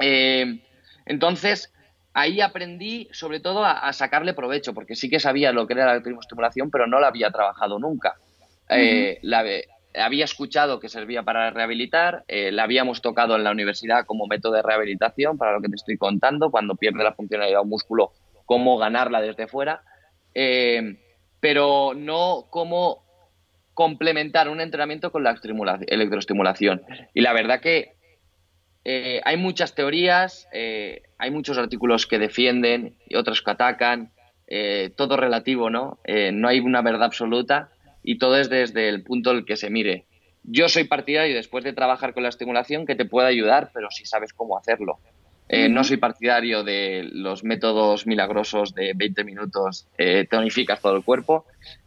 Eh, entonces, ahí aprendí sobre todo a, sacarle provecho, porque sí que sabía lo que era la electroestimulación, pero no la había trabajado nunca. Eh, la, había escuchado que servía para rehabilitar, eh, la habíamos tocado en la universidad como método de rehabilitación, para lo que te estoy contando, cuando pierde la funcionalidad de un músculo, cómo ganarla desde fuera, eh, pero no cómo complementar un entrenamiento con la electroestimulación. Y la verdad que eh, hay muchas teorías, eh, hay muchos artículos que defienden y otros que atacan, eh, todo relativo, ¿no? no hay una verdad absoluta y todo es desde el punto en el que se mire. Yo soy partidario, después de trabajar con la estimulación, que te puede ayudar, pero si sabes cómo hacerlo. No soy partidario de los métodos milagrosos de 20 minutos, tonificas todo el cuerpo,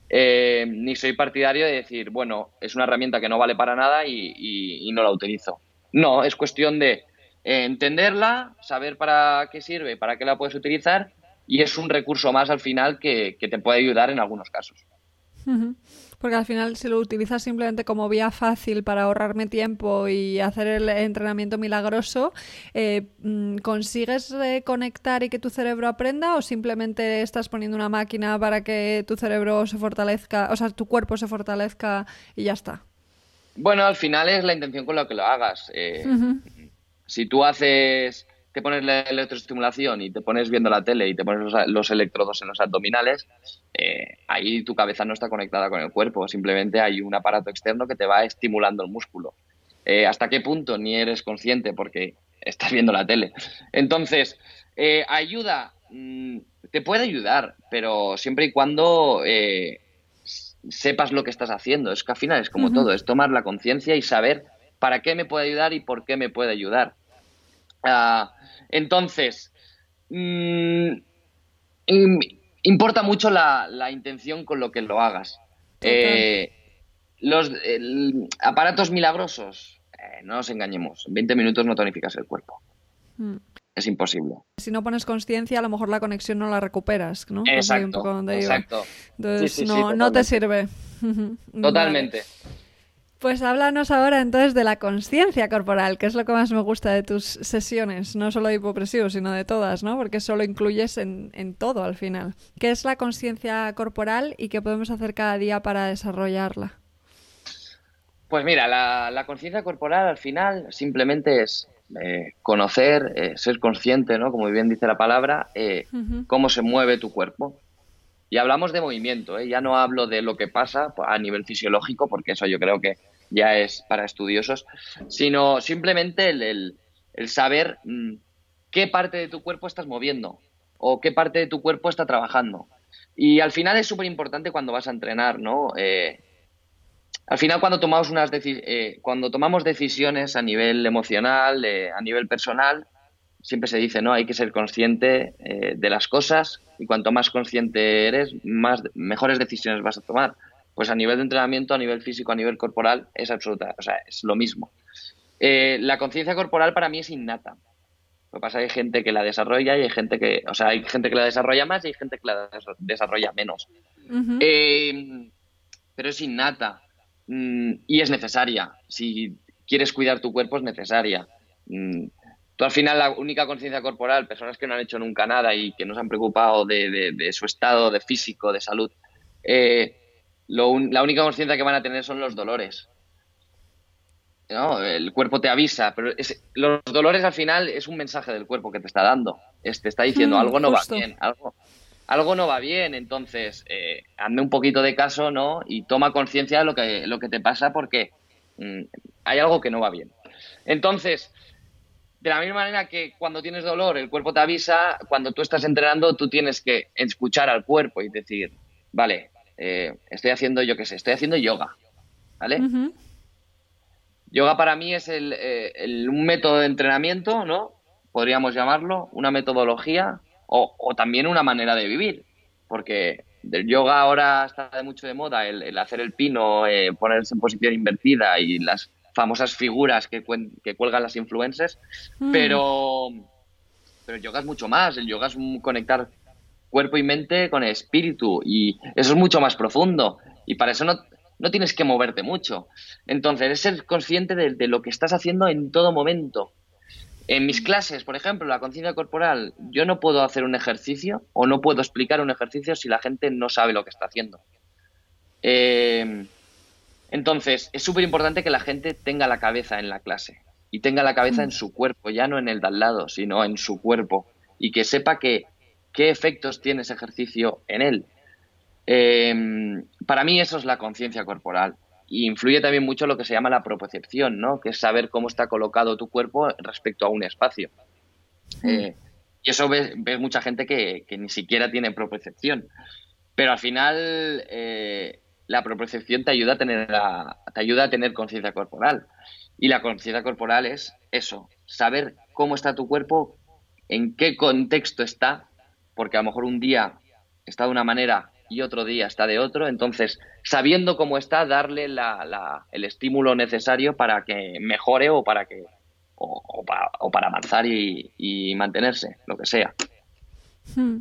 ni soy partidario de decir, bueno, es una herramienta que no vale para nada y no la utilizo. No, es cuestión de eh, entenderla, saber para qué sirve, para qué la puedes utilizar y es un recurso más al final que, te puede ayudar en algunos casos. Porque al final si lo utilizas simplemente como vía fácil para ahorrarme tiempo y hacer el entrenamiento milagroso, eh, mm, ¿consigues conectar y que tu cerebro aprenda o simplemente estás poniendo una máquina para que tu cerebro se fortalezca, o sea, tu cuerpo se fortalezca y ya está? Bueno, al final es la intención con la que lo hagas. Eh, si tú haces, te pones la electroestimulación y te pones viendo la tele y te pones los, electrodos en los abdominales, eh, ahí tu cabeza no está conectada con el cuerpo, simplemente hay un aparato externo que te va estimulando el músculo. Eh, ¿Hasta qué punto ni eres consciente porque estás viendo la tele? Entonces, eh, ayuda, mm, te puede ayudar, pero siempre y cuando sepas lo que estás haciendo. Es que al final es como todo, es tomar la conciencia y saber para qué me puede ayudar y por qué me puede ayudar. Ah, entonces, mm, importa mucho la, intención con lo que lo hagas. Eh, los aparatos milagrosos, eh, no nos engañemos, en 20 minutos no tonificas el cuerpo. Mm. Es imposible. Si no pones conciencia, a lo mejor la conexión no la recuperas, ¿no? Exacto. exacto. Entonces, no, no, te sirve. Totalmente. Pues háblanos ahora entonces de la conciencia corporal, que es lo que más me gusta de tus sesiones, no solo de hipopresivo, sino de todas, ¿no? Porque eso lo incluyes en, todo al final. ¿Qué es la conciencia corporal y qué podemos hacer cada día para desarrollarla? Pues mira, la, conciencia corporal al final simplemente es eh, conocer, eh, ser consciente, ¿no? Como bien dice la palabra, eh, cómo se mueve tu cuerpo. Y hablamos de movimiento, ¿eh? ya no hablo de lo que pasa a nivel fisiológico, porque eso yo creo que ya es para estudiosos, sino simplemente el, saber mm, qué parte de tu cuerpo estás moviendo o qué parte de tu cuerpo está trabajando. Y al final es súper importante cuando vas a entrenar, ¿no? Eh, al final cuando tomamos, unas eh, cuando tomamos decisiones a nivel emocional, a nivel personal, siempre se dice, ¿no? Hay que ser consciente eh, de las cosas y cuanto más consciente eres, más mejores decisiones vas a tomar. Pues a nivel de entrenamiento, a nivel físico, a nivel corporal, es absoluta, o sea, es lo mismo. Eh, la conciencia corporal para mí es innata. Lo que pasa es que hay gente que la desarrolla y hay gente que, o sea, hay gente que la desarrolla más y hay gente que la desarrolla menos. Pero es innata mm, y es necesaria. Si quieres cuidar tu cuerpo es necesaria. Mm, tú al final la única conciencia corporal, personas que no han hecho nunca nada y que no se han preocupado de, su estado de físico, de salud, eh, la única conciencia que van a tener son los dolores. ¿no? El cuerpo te avisa, pero los dolores al final es un mensaje del cuerpo que te está dando. te está diciendo mm, algo no va bien, algo, algo no va bien, entonces eh, hazme un poquito de caso, ¿no? Y toma conciencia de lo que, lo que te pasa porque mm, hay algo que no va bien. Entonces, de la misma manera que cuando tienes dolor el cuerpo te avisa, cuando tú estás entrenando tú tienes que escuchar al cuerpo y decir, vale, eh, estoy haciendo, yo qué sé, estoy haciendo yoga, ¿vale? Yoga para mí es eh, el, un método de entrenamiento, ¿no? Podríamos llamarlo, una metodología o, también una manera de vivir, porque del yoga ahora está de mucho de moda el, hacer el pino, eh, ponerse en posición invertida y las famosas figuras que, que cuelgan las influencers, mm. pero, pero el yoga es mucho más, el yoga es conectar cuerpo y mente con el espíritu y eso es mucho más profundo y para eso no, no tienes que moverte mucho. Entonces, es ser consciente de, lo que estás haciendo en todo momento. En mis clases, por ejemplo, la conciencia corporal, yo no puedo hacer un ejercicio o no puedo explicar un ejercicio si la gente no sabe lo que está haciendo. Eh, entonces, es súper importante que la gente tenga la cabeza en la clase y tenga la cabeza en mm. su cuerpo, ya no en el de al lado, sino en su cuerpo y que sepa que, qué efectos tiene ese ejercicio en él. Em, para mí eso es la conciencia corporal y influye también mucho lo que se llama la propriocepción, ¿no? que es saber cómo está colocado tu cuerpo respecto a un espacio. Eh, y eso ves, mucha gente que, ni siquiera tiene propriocepción. Pero al final eh, la propiocepción te ayuda a tener, te ayuda a tener conciencia corporal. Y la conciencia corporal es eso, saber cómo está tu cuerpo, en qué contexto está, porque a lo mejor un día está de una manera y otro día está de otro, entonces sabiendo cómo está, darle el estímulo necesario para que mejore o para que o, para, avanzar y, mantenerse, lo que sea. Hmm.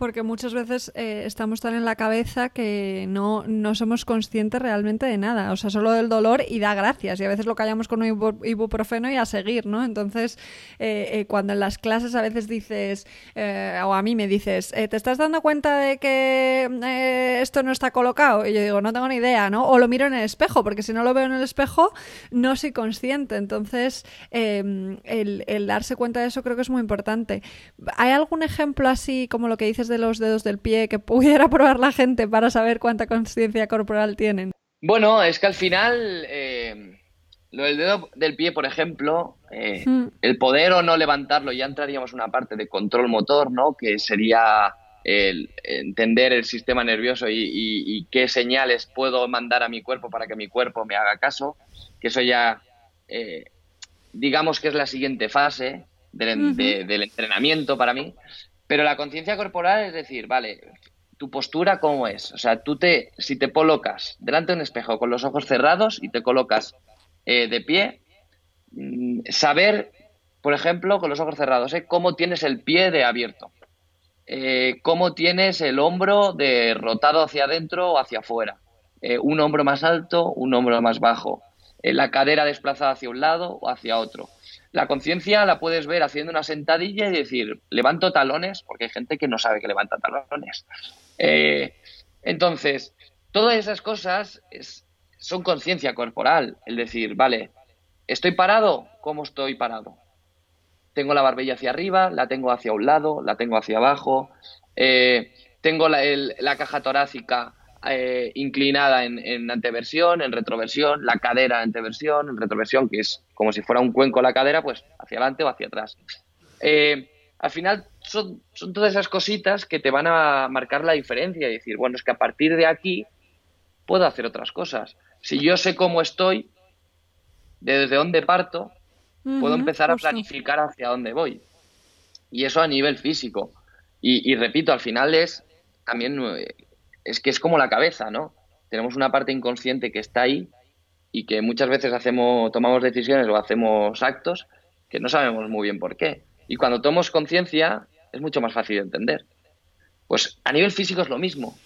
Porque muchas veces eh, estamos tan en la cabeza que no, no somos conscientes realmente de nada, o sea, solo del dolor y da gracias. Y a veces lo callamos con un ibuprofeno y a seguir, ¿no? Entonces, eh, eh, cuando en las clases a veces dices, o a mí me dices, ¿te estás dando cuenta de que esto no está colocado? Y yo digo, no tengo ni idea, ¿no? O lo miro en el espejo, porque si no lo veo en el espejo, no soy consciente. Entonces, em, el, el darse cuenta de eso creo que es muy importante. ¿Hay algún ejemplo así como lo que dices de los dedos del pie que pudiera probar la gente para saber cuánta conciencia corporal tienen? Bueno, es que al final, eh, lo del dedo del pie, por ejemplo, eh, hmm. el poder o no levantarlo, ya entraríamos en una parte de control motor, ¿no? Que sería el entender el sistema nervioso y, qué señales puedo mandar a mi cuerpo para que mi cuerpo me haga caso, que eso ya, eh, digamos que es la siguiente fase del, del entrenamiento para mí. Pero la conciencia corporal es decir, vale, tu postura cómo es. O sea, tú te, si te colocas delante de un espejo con los ojos cerrados y te colocas eh, de pie, mm, saber, por ejemplo, con los ojos cerrados, ¿eh? cómo tienes el pie de abierto, eh, cómo tienes el hombro de rotado hacia adentro o hacia afuera, un hombro más alto, un hombro más bajo, la cadera desplazada hacia un lado o hacia otro. La conciencia la puedes ver haciendo una sentadilla y decir, levanto talones, porque hay gente que no sabe que levanta talones. Eh, entonces, todas esas cosas son conciencia corporal, el decir, vale, estoy parado, ¿cómo estoy parado? Tengo la barbilla hacia arriba, la tengo hacia un lado, la tengo hacia abajo, eh, tengo la caja torácica eh, inclinada en, anteversión, en retroversión, la cadera anteversión, en retroversión, que es como si fuera un cuenco la cadera, pues hacia adelante o hacia atrás. Eh, al final son, son, todas esas cositas que te van a marcar la diferencia y decir, bueno, es que a partir de aquí puedo hacer otras cosas. Si yo sé cómo estoy, desde dónde parto, puedo empezar a planificar hacia dónde voy. Y eso a nivel físico. Y, y repito, al final es también eh, es que es como la cabeza, ¿no? Tenemos una parte inconsciente que está ahí y que muchas veces hacemos, tomamos decisiones o hacemos actos que no sabemos muy bien por qué. Y cuando tomamos conciencia es mucho más fácil de entender. Pues a nivel físico es lo mismo.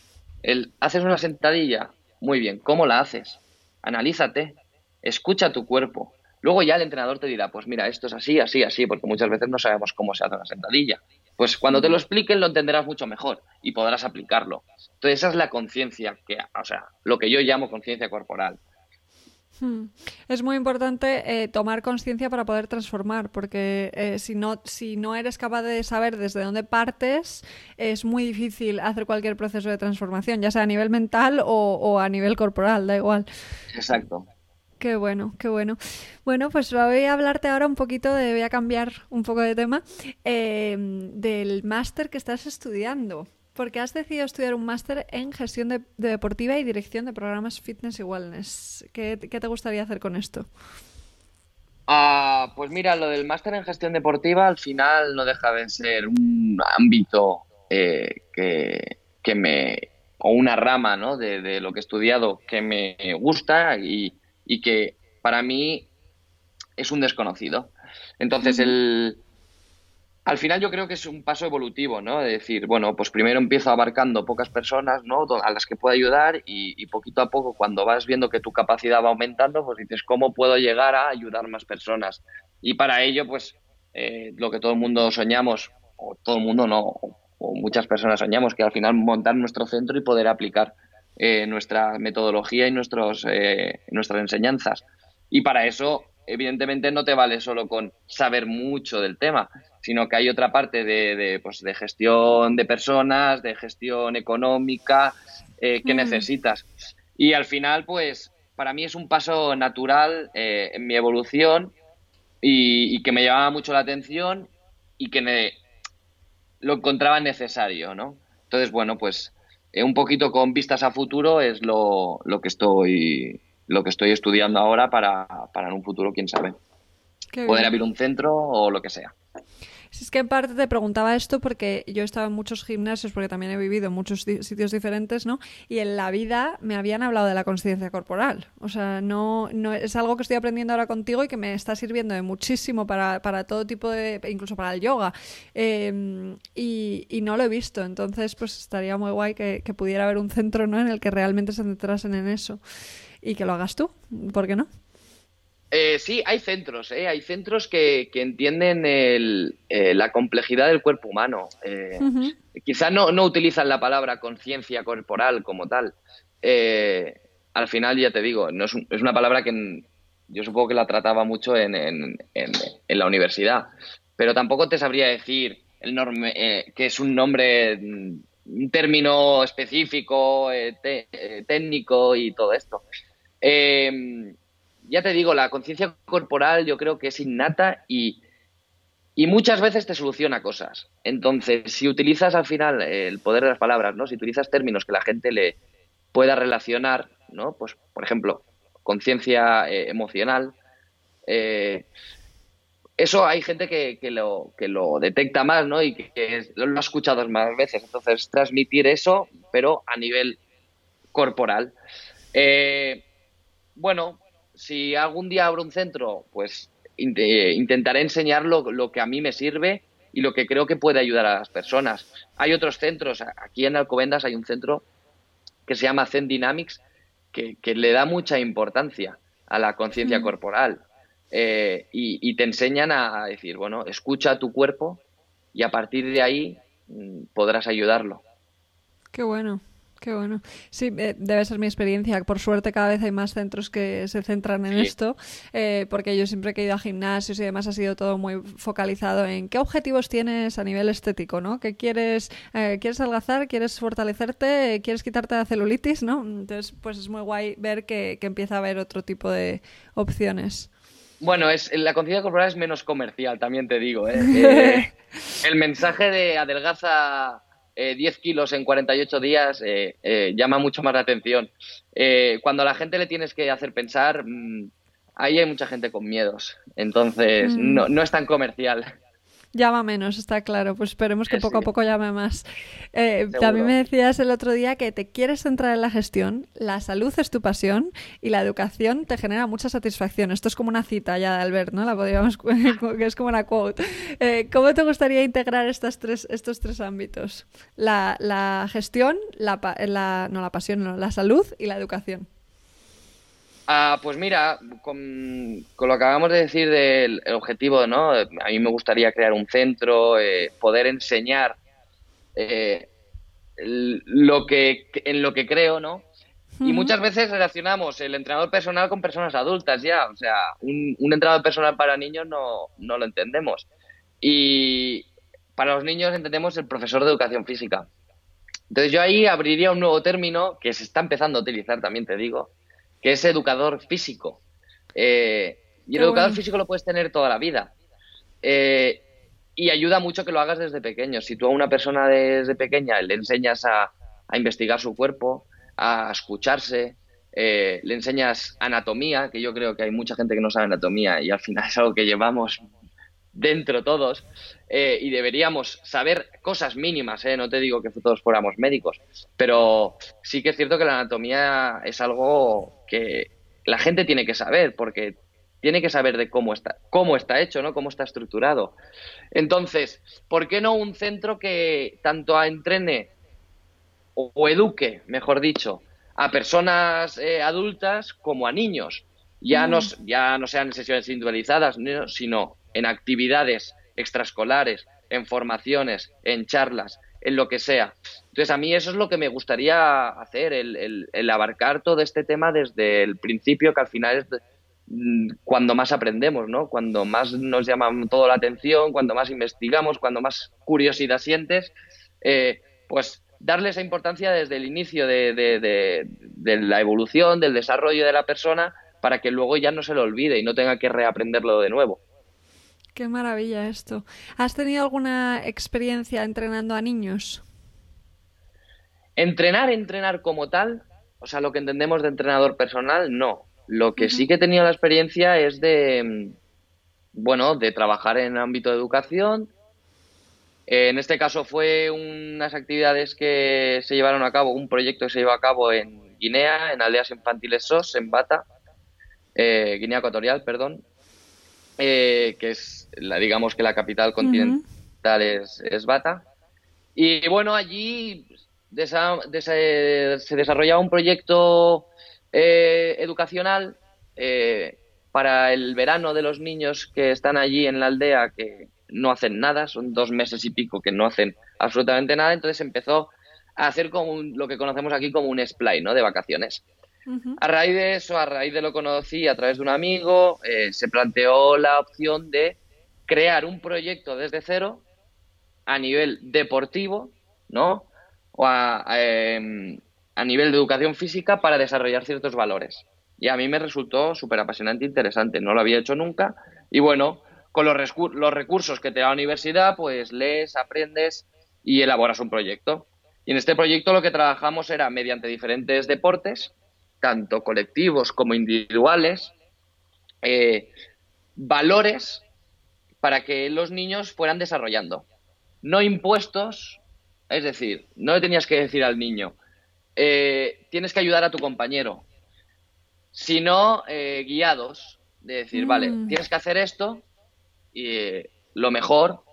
El, haces una sentadilla, muy bien, ¿cómo la haces? Analízate, escucha tu cuerpo. Luego ya el entrenador te dirá, pues mira, esto es así, así, así, porque muchas veces no sabemos cómo se hace una sentadilla. Pues cuando te lo expliquen lo entenderás mucho mejor y podrás aplicarlo. Entonces esa es la conciencia, que, o sea, lo que yo llamo conciencia corporal. Hmm. Es muy importante eh, tomar conciencia para poder transformar, porque eh, si, no, si no eres capaz de saber desde dónde partes, es muy difícil hacer cualquier proceso de transformación, ya sea a nivel mental o, o a nivel corporal, da igual. Exacto. Qué bueno, qué bueno. Bueno, pues voy a hablarte ahora un poquito de, voy a cambiar un poco de tema, em, del máster que estás estudiando. Porque has decidido estudiar un máster en gestión de, deportiva y dirección de programas fitness y wellness. ¿Qué, te gustaría hacer con esto? Ah, pues mira, lo del máster en gestión deportiva al final no deja de ser un ámbito eh, que, me. o una rama ¿no? de, lo que he estudiado que me gusta y, y que para mí es un desconocido. Entonces, el, al final yo creo que es un paso evolutivo, ¿no? De decir, bueno, pues primero empiezo abarcando pocas personas, ¿no? A las que puedo ayudar y, poquito a poco, cuando vas viendo que tu capacidad va aumentando, pues dices, ¿cómo puedo llegar a ayudar más personas? Y para ello, pues, eh, lo que todo el mundo soñamos, o todo el mundo no, o muchas personas soñamos, que al final montar nuestro centro y poder aplicar eh, nuestra metodología y nuestros, eh, nuestras enseñanzas. Y para eso, evidentemente, no te vale solo con saber mucho del tema, sino que hay otra parte de, pues, de gestión de personas, de gestión económica eh, que mm. necesitas. Y al final, pues, para mí es un paso natural en mi evolución y, que me llamaba mucho la atención y que me, lo encontraba necesario, ¿no? Entonces, bueno, pues eh, un poquito con vistas a futuro es lo, que estoy lo que estoy estudiando ahora para, en un futuro, quién sabe. Poder abrir un centro o lo que sea. Si es que en parte te preguntaba esto porque yo he estado en muchos gimnasios, porque también he vivido en muchos sitios diferentes, ¿no? Y en la vida me habían hablado de la conciencia corporal. O sea, no, no es algo que estoy aprendiendo ahora contigo y que me está sirviendo de muchísimo para, para todo tipo de, incluso para el yoga. Em, y, y, no lo he visto. Entonces, pues estaría muy guay que, que pudiera haber un centro, ¿no? En el que realmente se centrasen en eso. Y que lo hagas tú. ¿Por qué no? Eh, sí, hay centros, ¿eh? hay centros que, entienden eh, la complejidad del cuerpo humano. Eh, quizá no, no, utilizan la palabra conciencia corporal como tal. al final, ya te digo, no es, es, una palabra que yo supongo que la trataba mucho en, en, la universidad, pero tampoco te sabría decir el que es un nombre, un término específico, técnico y todo esto ya te digo, la conciencia corporal yo creo que es innata y, muchas veces te soluciona cosas. Entonces, si utilizas al final el poder de las palabras, ¿no? Si utilizas términos que la gente le pueda relacionar, ¿no? Pues, por ejemplo, conciencia eh, emocional, eh, eso hay gente que, lo, que lo detecta más, ¿no? Y que, lo ha escuchado más veces. Entonces, transmitir eso, pero a nivel corporal. Eh, bueno, si algún día abro un centro, pues intentaré enseñar lo, que a mí me sirve y lo que creo que puede ayudar a las personas. Hay otros centros, aquí en Alcobendas hay un centro que se llama Zen Dynamics, que, le da mucha importancia a la conciencia mm. corporal eh, y, te enseñan a decir, bueno, escucha tu cuerpo y a partir de ahí mm, podrás ayudarlo. Qué bueno. Qué bueno. Sí, eh, debe ser mi experiencia. Por suerte cada vez hay más centros que se centran en esto, eh, porque yo siempre que he ido a gimnasios y demás ha sido todo muy focalizado en qué objetivos tienes a nivel estético, ¿no? ¿Qué quieres? Eh, ¿Quieres adelgazar? ¿Quieres fortalecerte? ¿Quieres quitarte la celulitis? ¿no? Entonces, pues es muy guay ver que, que empieza a haber otro tipo de opciones. Bueno, es, la conciencia corporal es menos comercial, también te digo. el mensaje de adelgaza 10 eh, kilos en 48 días eh, eh, llama mucho más la atención. cuando a la gente le tienes que hacer pensar, mm, ahí hay mucha gente con miedos. Entonces, mm. no, no es tan comercial. Llama menos, está claro. Pues esperemos que poco a poco llame más. Eh, también me decías el otro día que te quieres centrar en la gestión, la salud es tu pasión y la educación te genera mucha satisfacción. Esto es como una cita ya de Albert, ¿no? La podríamos, que es como una quote. Eh, ¿Cómo te gustaría integrar estas tres, estos tres ámbitos? La, la gestión, la, la, no la pasión, no, la salud y la educación. Ah, pues mira, con, lo que acabamos de decir del objetivo, ¿no? A mí me gustaría crear un centro, eh, poder enseñar eh, lo que, en lo que creo, ¿no? Y muchas veces relacionamos el entrenador personal con personas adultas ya. O sea, un, un entrenador personal para niños no, no lo entendemos. Y para los niños entendemos el profesor de educación física. Entonces yo ahí abriría un nuevo término que se está empezando a utilizar, también te digo, que es educador físico. Eh, y el educador físico lo puedes tener toda la vida. Eh, y ayuda mucho que lo hagas desde pequeño. Si tú a una persona desde pequeña le enseñas a, investigar su cuerpo, a escucharse, eh, le enseñas anatomía, que yo creo que hay mucha gente que no sabe anatomía y al final es algo que llevamos dentro todos eh, y deberíamos saber cosas mínimas, ¿eh? no te digo que todos fuéramos médicos, pero sí que es cierto que la anatomía es algo que la gente tiene que saber porque tiene que saber de cómo está, cómo está hecho, ¿no? Cómo está estructurado. Entonces, ¿por qué no un centro que tanto entrene o, eduque, mejor dicho, a personas eh, adultas como a niños? Ya, no, ya no sean sesiones individualizadas, sino en actividades extraescolares, en formaciones, en charlas, en lo que sea. Entonces, a mí eso es lo que me gustaría hacer, el, abarcar todo este tema desde el principio, que al final es mm, cuando más aprendemos, ¿no? Cuando más nos llama toda la atención, cuando más investigamos, cuando más curiosidad sientes, eh, pues darle esa importancia desde el inicio de, la evolución, del desarrollo de la persona, para que luego ya no se lo olvide y no tenga que reaprenderlo de nuevo. Qué maravilla esto. ¿Has tenido alguna experiencia entrenando a niños? Entrenar, entrenar como tal, o sea, lo que entendemos de entrenador personal, no. Lo que sí que he tenido la experiencia es de, bueno, de trabajar en el ámbito de educación en este caso fue unas actividades que se llevaron a cabo, un proyecto que se llevó a cabo en Guinea, en aldeas infantiles SOS, en Bata, eh, Guinea Ecuatorial, perdón, eh, que es, la, digamos que la capital continental es, es, Bata. Y bueno, allí se desarrollaba un proyecto eh, educacional para el verano de los niños que están allí en la aldea, que no hacen nada, son dos meses y pico que no hacen absolutamente nada, entonces empezó a hacer como lo que conocemos aquí como un splay, ¿no? De vacaciones. A raíz de eso, a raíz de lo conocí a través de un amigo, eh, se planteó la opción de crear un proyecto desde cero a nivel deportivo, ¿no? O a, em, a nivel de educación física para desarrollar ciertos valores. Y a mí me resultó súper apasionante e interesante. No lo había hecho nunca. Y bueno, con los, los recursos que te da la universidad, pues lees, aprendes y elaboras un proyecto. Y en este proyecto lo que trabajamos era mediante diferentes deportes, tanto colectivos como individuales, eh, valores para que los niños fueran desarrollando. No impuestos, es decir, no le tenías que decir al niño, eh, tienes que ayudar a tu compañero, sino eh, guiados, de decir, vale, mm. tienes que hacer esto y lo mejor,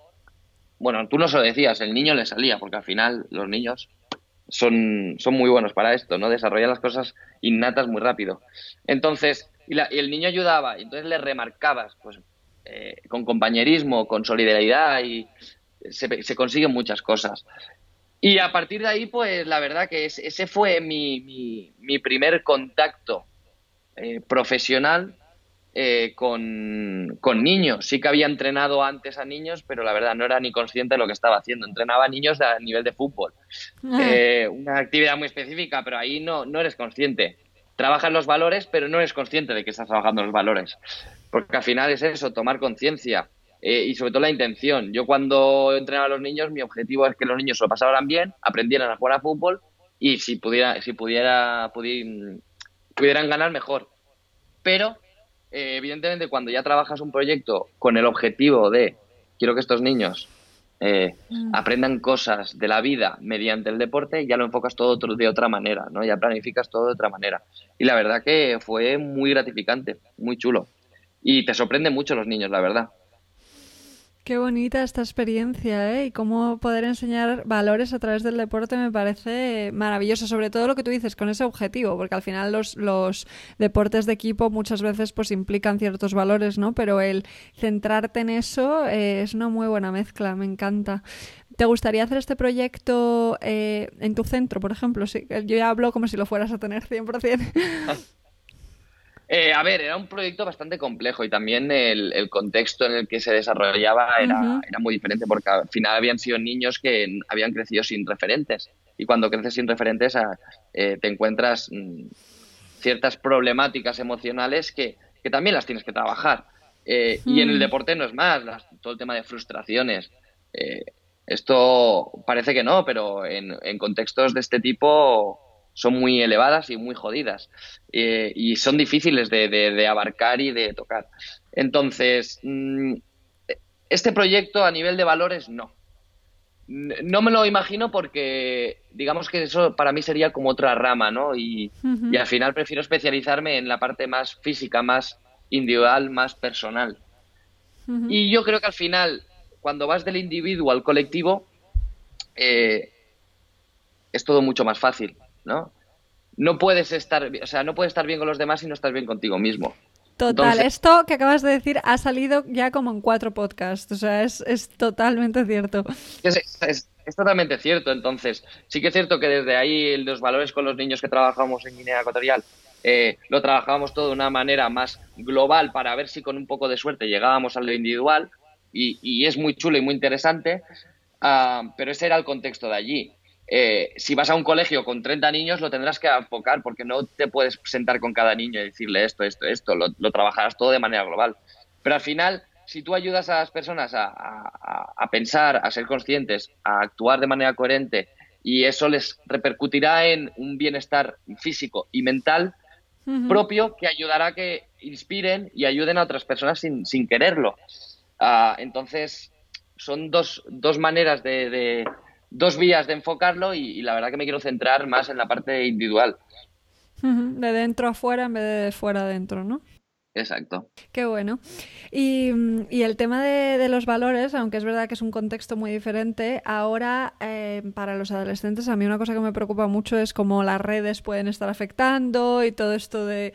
bueno, tú no se lo decías, el niño le salía, porque al final los niños son, son muy buenos para esto, ¿no? Desarrollan las cosas innatas muy rápido. Entonces, y, el niño ayudaba, y entonces le remarcabas, pues, eh, con compañerismo, con solidaridad, y se, se, consiguen muchas cosas. Y a partir de ahí, pues, la verdad que ese fue mi, mi, primer contacto eh, profesional eh, con, niños. Sí que había entrenado antes a niños, pero la verdad no era ni consciente de lo que estaba haciendo. Entrenaba a niños a nivel de fútbol. Ah. Eh, una actividad muy específica, pero ahí no, no eres consciente. Trabajas los valores, pero no eres consciente de que estás trabajando los valores. Porque al final es eso, tomar conciencia. Eh, y sobre todo la intención. Yo cuando entrenaba a los niños, mi objetivo es que los niños se lo pasaran bien, aprendieran a jugar a fútbol y si pudiera, si pudiera, pudieran ganar mejor. Pero eh, evidentemente cuando ya trabajas un proyecto con el objetivo de quiero que estos niños eh, mm. aprendan cosas de la vida mediante el deporte, ya lo enfocas todo de otra manera, ¿no? Ya planificas todo de otra manera. Y la verdad que fue muy gratificante, muy chulo. Y te sorprende mucho los niños, la verdad. Qué bonita esta experiencia, ¿eh? Y cómo poder enseñar valores a través del deporte me parece maravilloso, sobre todo lo que tú dices con ese objetivo, porque al final los, los deportes de equipo muchas veces pues implican ciertos valores, ¿no? Pero el centrarte en eso eh, es una muy buena mezcla, me encanta. ¿Te gustaría hacer este proyecto eh, en tu centro, por ejemplo? Sí, yo ya hablo como si lo fueras a tener 100%. Eh, a ver, era un proyecto bastante complejo y también el, contexto en el que se desarrollaba era, era, muy diferente porque al final habían sido niños que habían crecido sin referentes y cuando creces sin referentes ah, eh, te encuentras mm, ciertas problemáticas emocionales que, que, también las tienes que trabajar. Eh, y en el mm. deporte no es más, todo el tema de frustraciones. esto parece que no, pero en, en contextos de este tipo son muy elevadas y muy jodidas eh, y son difíciles de, abarcar y de tocar. Entonces, mm, este proyecto a nivel de valores no. No me lo imagino porque digamos que eso para mí sería como otra rama, ¿no? Y, al final prefiero especializarme en la parte más física, más individual, más personal. Y yo creo que al final, cuando vas del individuo al colectivo, eh, es todo mucho más fácil. ¿No? No puedes estar, o sea, no puedes estar bien con los demás si no estás bien contigo mismo. Total, esto que acabas de decir ha salido ya como en cuatro podcasts, o sea, es, totalmente cierto. Es, totalmente cierto, entonces, sí que es cierto que desde ahí los valores con los niños que trabajamos en Guinea Ecuatorial eh, lo trabajábamos todo de una manera más global para ver si con un poco de suerte llegábamos a lo individual y, es muy chulo y muy interesante, ah, pero ese era el contexto de allí. Eh, si vas a un colegio con 30 niños lo tendrás que enfocar porque no te puedes sentar con cada niño y decirle esto, esto, esto, lo, trabajarás todo de manera global. Pero al final, si tú ayudas a las personas a, pensar, a ser conscientes, a actuar de manera coherente y eso les repercutirá en un bienestar físico y mental propio que ayudará a que inspiren y ayuden a otras personas sin, quererlo. Ah, entonces, son dos, dos maneras de, dos vías de enfocarlo y, la verdad que me quiero centrar más en la parte individual. De dentro a fuera en vez de fuera adentro, ¿no? Exacto. Qué bueno. Y, mm, el tema de, los valores, aunque es verdad que es un contexto muy diferente, ahora eh, para los adolescentes a mí una cosa que me preocupa mucho es cómo las redes pueden estar afectando y todo esto de,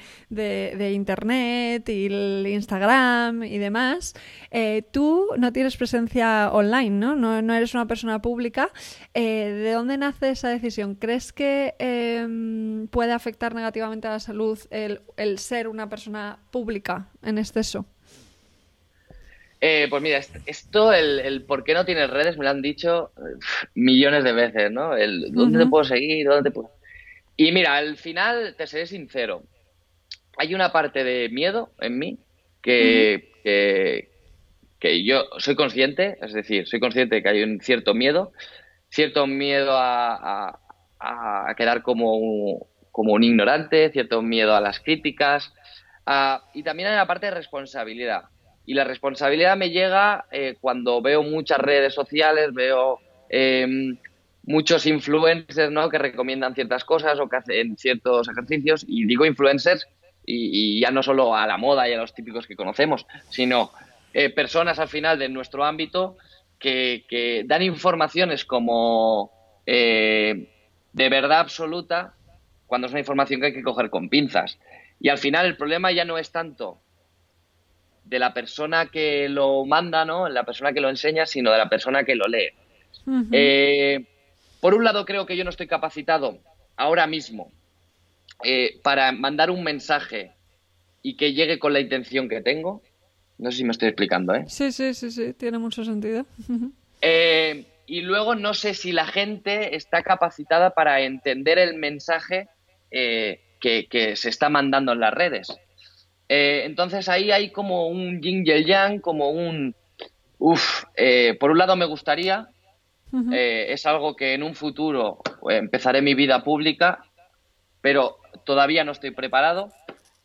Internet y el Instagram y demás. Eh, tú no tienes presencia online, ¿no? No, eres una persona pública. Eh, ¿De dónde nace esa decisión? ¿Crees que em, puede afectar negativamente a la salud el, el ser una persona pública? En exceso? Eh, pues mira, esto, el, por qué no tienes redes, me lo han dicho millones de veces, ¿no? El dónde te puedo seguir, dónde te puedo... Y mira, al final, te seré sincero, hay una parte de miedo en mí que, que, yo soy consciente, es decir, soy consciente de que hay un cierto miedo, cierto miedo a, a, quedar como como un ignorante, cierto miedo a las críticas, Ah, y también hay la parte de responsabilidad. Y la responsabilidad me llega eh, cuando veo muchas redes sociales, veo em, muchos influencers ¿no? que recomiendan ciertas cosas o que hacen ciertos ejercicios. Y digo influencers y, ya no solo a la moda y a los típicos que conocemos, sino eh, personas al final de nuestro ámbito que, que dan informaciones como eh, de verdad absoluta cuando es una información que hay que coger con pinzas. Y al final el problema ya no es tanto de la persona que lo manda, ¿no? La persona que lo enseña, sino de la persona que lo lee. Eh, por un lado, creo que yo no estoy capacitado ahora mismo eh, para mandar un mensaje y que llegue con la intención que tengo. No sé si me estoy explicando, ¿eh? Sí, sí, sí, sí, tiene mucho sentido. Eh, y luego no sé si la gente está capacitada para entender el mensaje que, se está mandando en las redes. Eh, entonces ahí hay como un yin y el yang, como un... Uf, eh, por un lado me gustaría, eh, es algo que en un futuro empezaré mi vida pública, pero todavía no estoy preparado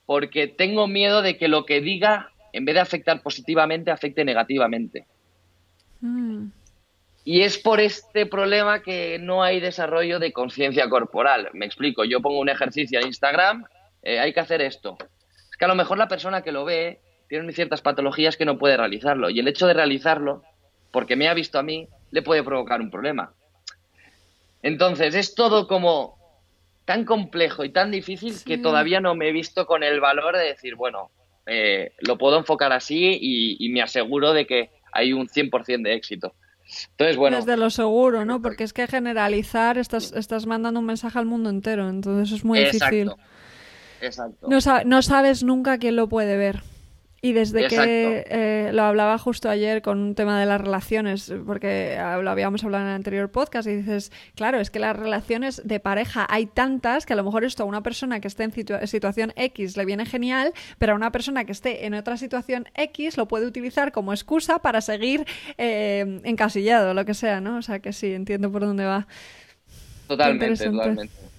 porque tengo miedo de que lo que diga, en vez de afectar positivamente, afecte negativamente. Mm. Y es por este problema que no hay desarrollo de conciencia corporal. Me explico, yo pongo un ejercicio en Instagram, eh, hay que hacer esto. Es que a lo mejor la persona que lo ve tiene ciertas patologías que no puede realizarlo. Y el hecho de realizarlo, porque me ha visto a mí, le puede provocar un problema. Entonces, es todo como tan complejo y tan difícil que todavía no me he visto con el valor de decir, bueno, eh, lo puedo enfocar así y, y me aseguro de que hay un 100% de éxito. Entonces, bueno. Desde lo seguro, ¿no? Porque es que generalizar estás, estás mandando un mensaje al mundo entero, entonces es muy difícil. Exacto. No, no sabes nunca quién lo puede ver. Y desde que eh, lo hablaba justo ayer con un tema de las relaciones, porque lo habíamos hablado en el anterior podcast, y dices, claro, es que las relaciones de pareja hay tantas que a lo mejor esto a una persona que esté en situación X le viene genial, pero a una persona que esté en otra situación X lo puede utilizar como excusa para seguir eh, encasillado, lo que sea, ¿no? O sea que sí, entiendo por dónde va. Totalmente, totalmente.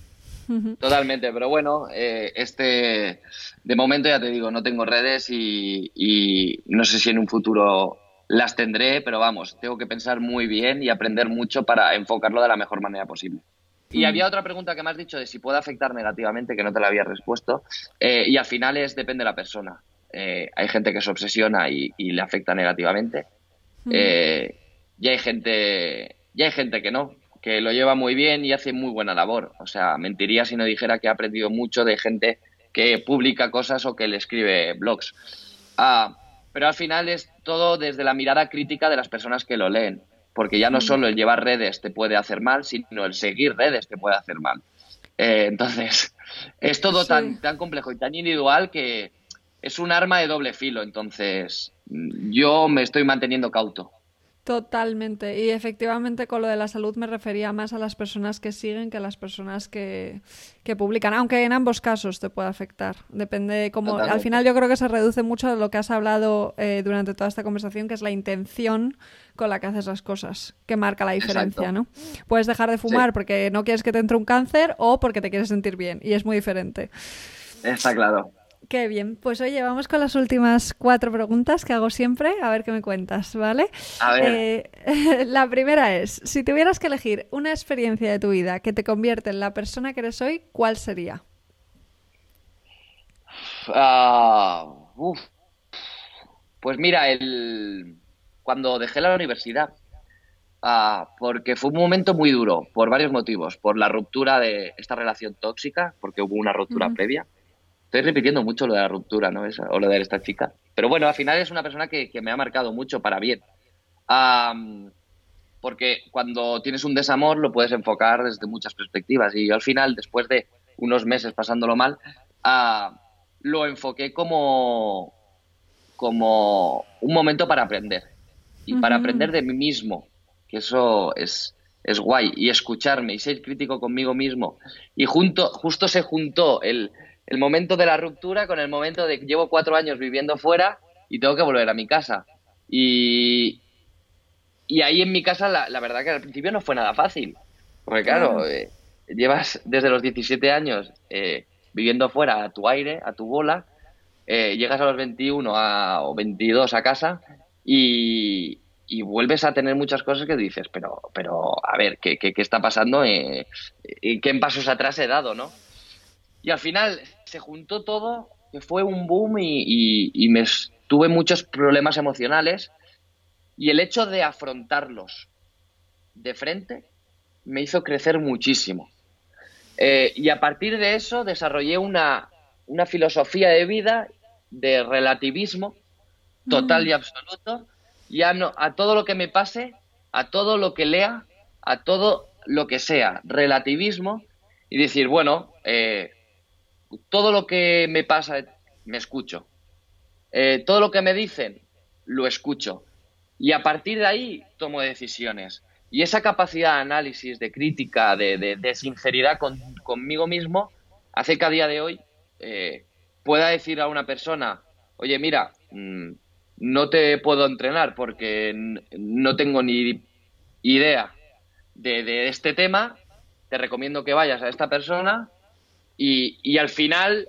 Totalmente, pero bueno, eh, este, de momento ya te digo, no tengo redes y, no sé si en un futuro las tendré, pero vamos, tengo que pensar muy bien y aprender mucho para enfocarlo de la mejor manera posible. Y había otra pregunta que me has dicho de si puede afectar negativamente, que no te la había respuesto, eh, y al final es depende de la persona. Eh, hay gente que se obsesiona y, le afecta negativamente, y hay gente, y hay gente que no, que lo lleva muy bien y hace muy buena labor. O sea, mentiría si no dijera que ha aprendido mucho de gente que publica cosas o que le escribe blogs. Ah, pero al final es todo desde la mirada crítica de las personas que lo leen, porque ya no mm. solo el llevar redes te puede hacer mal, sino el seguir redes te puede hacer mal. Eh, entonces, es todo tan, tan complejo y tan individual que es un arma de doble filo. Entonces, yo me estoy manteniendo cauto. Totalmente. Y efectivamente con lo de la salud me refería más a las personas que siguen que a las personas que, publican, aunque en ambos casos te puede afectar. Depende cómo... Al final yo creo que se reduce mucho a lo que has hablado eh, durante toda esta conversación, que es la intención con la que haces las cosas, que marca la diferencia, ¿no? Puedes dejar de fumar porque no quieres que te entre un cáncer o porque te quieres sentir bien, y es muy diferente. Está claro. Qué bien. Pues oye, vamos con las últimas cuatro preguntas que hago siempre, a ver qué me cuentas, ¿vale? A ver. Eh, la primera es, si tuvieras que elegir una experiencia de tu vida que te convierte en la persona que eres hoy, ¿cuál sería? Ah, uf. Pues mira, el... cuando dejé la universidad, ah, porque fue un momento muy duro, por varios motivos. Por la ruptura de esta relación tóxica, porque hubo una ruptura previa. Estoy repitiendo mucho lo de la ruptura, ¿no? Esa- o lo de esta chica. Pero bueno, al final es una persona que, que me ha marcado mucho para bien. Am, porque cuando tienes un desamor lo puedes enfocar desde muchas perspectivas. Y yo al final, después de unos meses pasándolo mal, ah, lo enfoqué como, como un momento para aprender. Y para aprender de mí mismo, que eso es, es guay. Y escucharme y ser crítico conmigo mismo. Y junto, justo se juntó el, el momento de la ruptura con el momento de que llevo cuatro años viviendo fuera y tengo que volver a mi casa. Y, y ahí en mi casa, la, la verdad que al principio no fue nada fácil. Porque claro, eh, llevas desde los 17 años eh, viviendo fuera a tu aire, a tu bola, eh, llegas a los 21 a- o 22 a casa y, y vuelves a tener muchas cosas que dices, pero, pero a ver, ¿qué, qué, qué está pasando? Eh, ¿Qué pasos atrás he dado, no? Y al final se juntó todo, que fue un boom y, y- y me tuve muchos problemas emocionales y el hecho de afrontarlos de frente me hizo crecer muchísimo. Eh, y a partir de eso desarrollé una, una filosofía de vida de relativismo total y absoluto. Ya no, a todo lo que me pase, a todo lo que lea, a todo lo que sea, relativismo y decir, bueno, eh, todo lo que me pasa, me escucho. Eh, todo lo que me dicen, lo escucho. Y a partir de ahí tomo decisiones. Y esa capacidad de análisis, de crítica, de, sinceridad con- conmigo mismo, hace que a día de hoy eh, pueda decir a una persona, oye, mira, mm, no te puedo entrenar porque no tengo ni idea de, de este tema, te recomiendo que vayas a esta persona y, y al final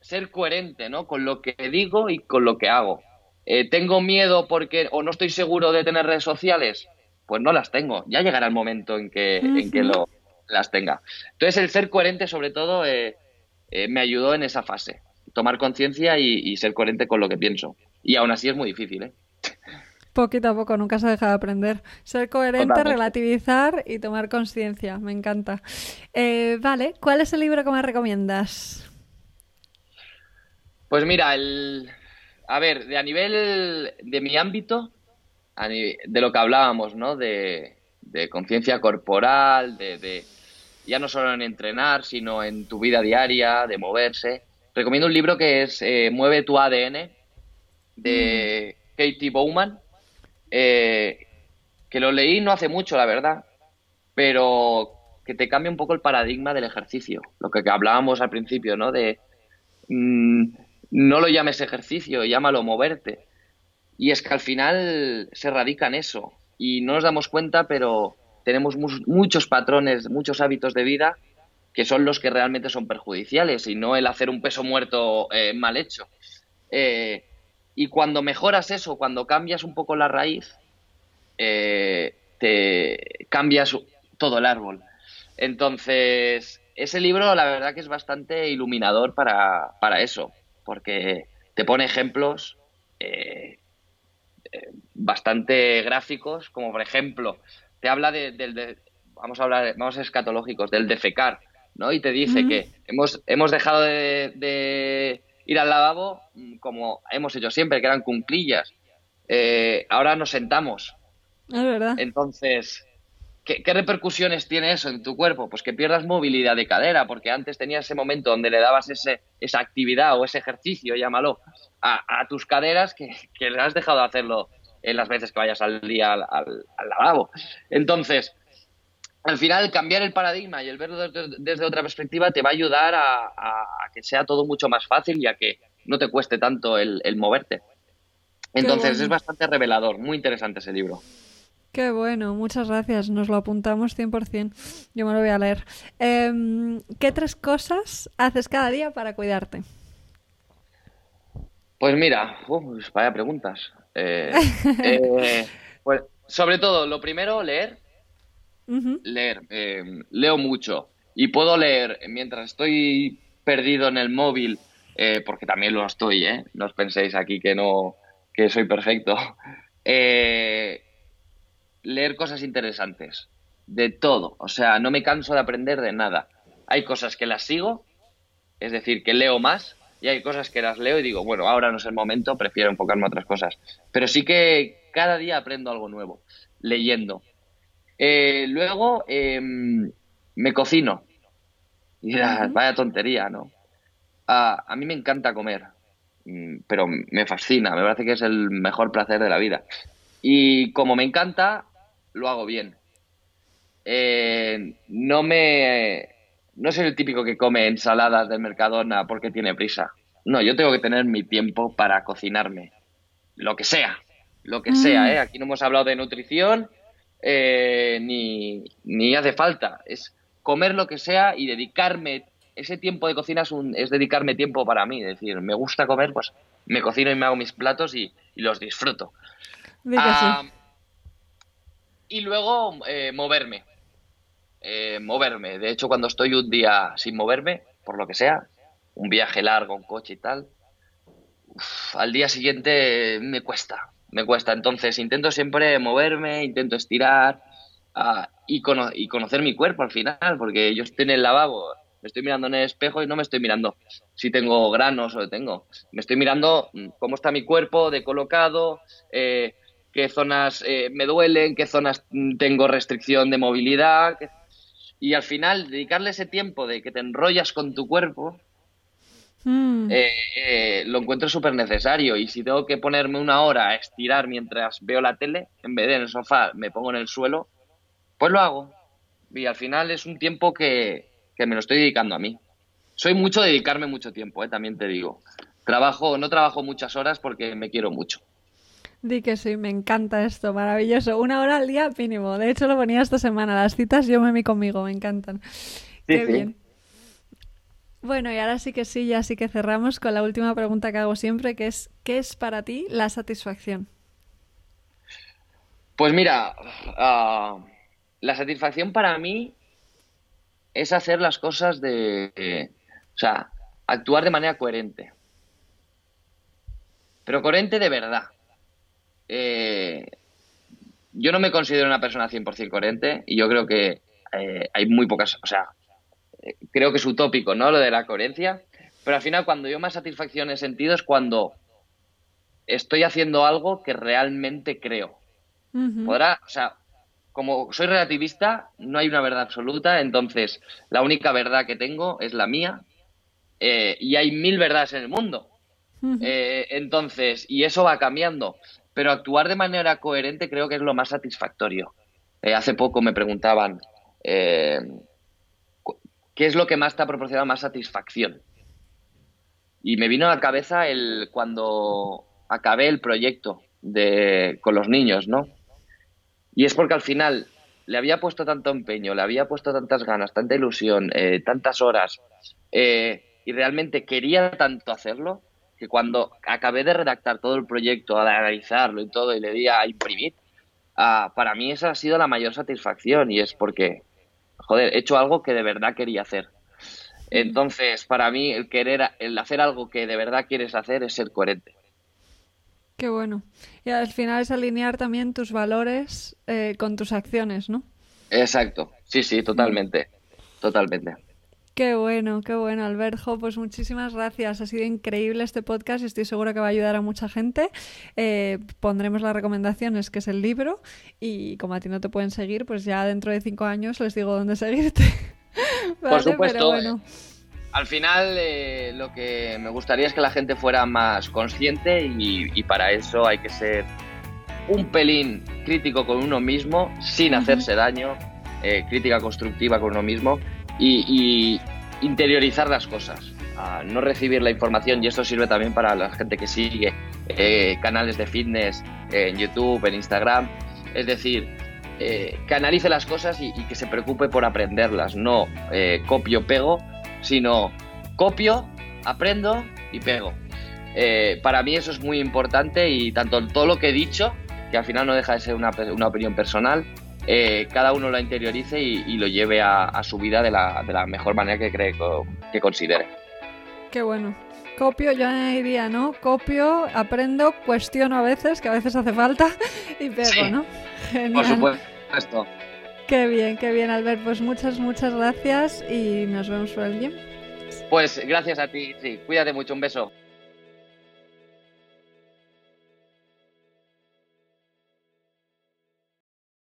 ser coherente ¿no? con lo que digo y con lo que hago. Eh, ¿Tengo miedo porque o no estoy seguro de tener redes sociales? Pues no las tengo. Ya llegará el momento en que, en que lo, las tenga. Entonces el ser coherente sobre todo eh, eh, me ayudó en esa fase. Tomar conciencia y, y ser coherente con lo que pienso. Y aún así es muy difícil, ¿eh? Poquito a poco, nunca se deja de aprender. Ser coherente, Totalmente. relativizar y tomar conciencia, me encanta. Eh, vale, ¿cuál es el libro que me recomiendas? Pues mira, el... a ver, de a nivel de mi ámbito, de lo que hablábamos, ¿no? De, de conciencia corporal, de, de- ya no solo en entrenar, sino en tu vida diaria, de moverse. Recomiendo un libro que es eh, Mueve tu ADN, de Katie Bowman, eh, que lo leí no hace mucho, la verdad, pero que te cambia un poco el paradigma del ejercicio, lo que hablábamos al principio, ¿no? De mm, no lo llames ejercicio, llámalo moverte. Y es que al final se radica en eso. Y no nos damos cuenta, pero tenemos muchos patrones, muchos hábitos de vida que son los que realmente son perjudiciales y no el hacer un peso muerto eh, mal hecho. Eh, y cuando mejoras eso, cuando cambias un poco la raíz, eh, te cambias todo el árbol. Entonces, ese libro la verdad que es bastante iluminador para, para eso, porque te pone ejemplos eh, eh, bastante gráficos, como por ejemplo, te habla de- del, de- vamos a hablar, vamos a ser escatológicos, del defecar, ¿no? Y te dice que hemos, hemos dejado de, de ir al lavabo mm, como hemos hecho siempre, que eran cunclillas. Eh, ahora nos sentamos. Es verdad. Entonces, ¿qué, qué repercusiones tiene eso en tu cuerpo? Pues que pierdas movilidad de cadera, porque antes tenías ese momento donde le dabas ese, esa actividad o ese ejercicio, llámalo, a, a tus caderas que, que le has dejado de hacerlo en las veces que vayas al día al, al- al lavabo. Entonces, al final, cambiar el paradigma y el verlo desde, desde otra perspectiva te va a ayudar a, que sea todo mucho más fácil y a que no te cueste tanto el, el moverte. Entonces, bueno. es bastante revelador, muy interesante ese libro. Qué bueno, muchas gracias. Nos lo apuntamos 100%. Yo me lo voy a leer. Em, ¿Qué tres cosas haces cada día para cuidarte? Pues mira, vaya preguntas. Eh, eh, pues sobre todo, lo primero, leer. Leer. Eh, leo mucho. Y puedo leer mientras estoy perdido en el móvil, porque también lo estoy, ¿eh? No os penséis aquí que no, que soy perfecto. leer cosas interesantes. De todo. O sea, no me canso de aprender de nada. Hay cosas que las sigo, es decir, que leo más, y hay cosas que las leo y digo, bueno, ahora no es el momento, prefiero enfocarme a otras cosas. Pero sí que cada día aprendo algo nuevo, leyendo. Eh, luego em, me cocino. Y vaya tontería, ¿no? a mí me encanta comer, mm, pero me fascina, me parece que es el mejor placer de la vida. Y como me encanta, lo hago bien. Eh, no me no soy el típico que come ensaladas del Mercadona porque tiene prisa. No, yo tengo que tener mi tiempo para cocinarme. Lo que sea, lo que sea, mm. ¿eh? Aquí no hemos hablado de nutrición, eh, ni, ni hace falta. Es comer lo que sea y dedicarme. Ese tiempo de cocina es, un, es dedicarme tiempo para mí. Es decir, me gusta comer, pues me cocino y me hago mis platos y, los disfruto. Ah, y luego eh, moverme. Eh, moverme. De hecho, cuando estoy un día sin moverme, por lo que sea, un viaje largo, un coche y tal, al día siguiente me cuesta, me cuesta. Entonces intento siempre moverme, intento estirar ah, y, y, conocer mi cuerpo al final, porque yo estoy en el lavabo, me estoy mirando en el espejo y no me estoy mirando si tengo granos o tengo. Me estoy mirando mm, cómo está mi cuerpo de colocado, eh, qué zonas eh, me duelen, qué zonas mm, tengo restricción de movilidad, y al final dedicarle ese tiempo de que te enrollas con tu cuerpo, hmm. eh, eh, lo encuentro súper necesario. Y si tengo que ponerme una hora a estirar mientras veo la tele, en vez de en el sofá me pongo en el suelo, pues lo hago. Y al final es un tiempo que, que me lo estoy dedicando a mí. Soy mucho de dedicarme mucho tiempo, eh, también te digo. Trabajo, no trabajo muchas horas porque me quiero mucho. Di que sí, me encanta esto, maravilloso. Una hora al día mínimo. De hecho, lo ponía esta semana. Las citas yo me mi conmigo, me encantan. Qué bien. Bueno, y ahora sí que sí, ya sí que cerramos con la última pregunta que hago siempre, que es, ¿qué es para ti la satisfacción? Pues mira, ah, la satisfacción para mí es hacer las cosas de, o sea, actuar de manera coherente. Pero coherente de verdad. Eh, yo no me considero una persona 100% coherente y yo creo que eh, hay muy pocas, o sea, creo que es utópico, ¿no? Lo de la coherencia, pero al final cuando yo más satisfacción he sentido es cuando estoy haciendo algo que realmente creo. Podrá, o sea, como soy relativista, no hay una verdad absoluta, entonces la única verdad que tengo es la mía y hay mil verdades en el mundo. entonces, y eso va cambiando pero actuar de manera coherente creo que es lo más satisfactorio. Eh, hace poco me preguntaban, eh, ¿qué es lo que más te ha proporcionado más satisfacción? Y me vino a la cabeza el cuando acabé el proyecto de, con los niños, ¿no? Y es porque al final le había puesto tanto empeño, le había puesto tantas ganas, tanta ilusión, eh, tantas horas, y realmente quería tanto hacerlo, que cuando acabé de redactar todo el proyecto, de analizarlo y todo, y le di a imprimir, ah, para mí esa ha sido la mayor satisfacción y es porque, joder, he hecho algo que de verdad quería hacer. Entonces, para mí, el querer, el hacer algo que de verdad quieres hacer es ser coherente. Qué bueno. Y al final es alinear también tus valores eh, con tus acciones, ¿no? Exacto. Sí, sí, totalmente. Totalmente. Qué bueno, qué bueno, Alberto. Pues muchísimas gracias. Ha sido increíble este podcast y estoy segura que va a ayudar a mucha gente. Eh, pondremos las recomendaciones, que es el libro. Y como a ti no te pueden seguir, pues ya dentro de cinco años les digo dónde seguirte. Por supuesto. Al final, eh, lo que me gustaría es que la gente fuera más consciente y, para eso hay que ser un pelín crítico con uno mismo, sin hacerse daño, eh, crítica constructiva con uno mismo y, interiorizar las cosas, no recibir la información y esto sirve también para la gente que sigue eh, canales de fitness en YouTube, en Instagram, es decir, eh, que analice las cosas y, que se preocupe por aprenderlas, no eh, copio, pego, sino copio, aprendo y pego. eh, para mí eso es muy importante y tanto todo lo que he dicho, que al final no deja de ser una, opinión personal, eh, cada uno lo interiorice y, lo lleve a, su vida de la, de la, mejor manera que cree que considere. Qué bueno. Copio, yo diría, ¿no? Copio, aprendo, cuestiono a veces, que a veces hace falta, y pego, ¿no? Genial. Por supuesto. Qué bien, qué bien, Albert. Pues muchas, muchas gracias y nos vemos por el gym. Pues gracias a ti, sí. Cuídate mucho, un beso.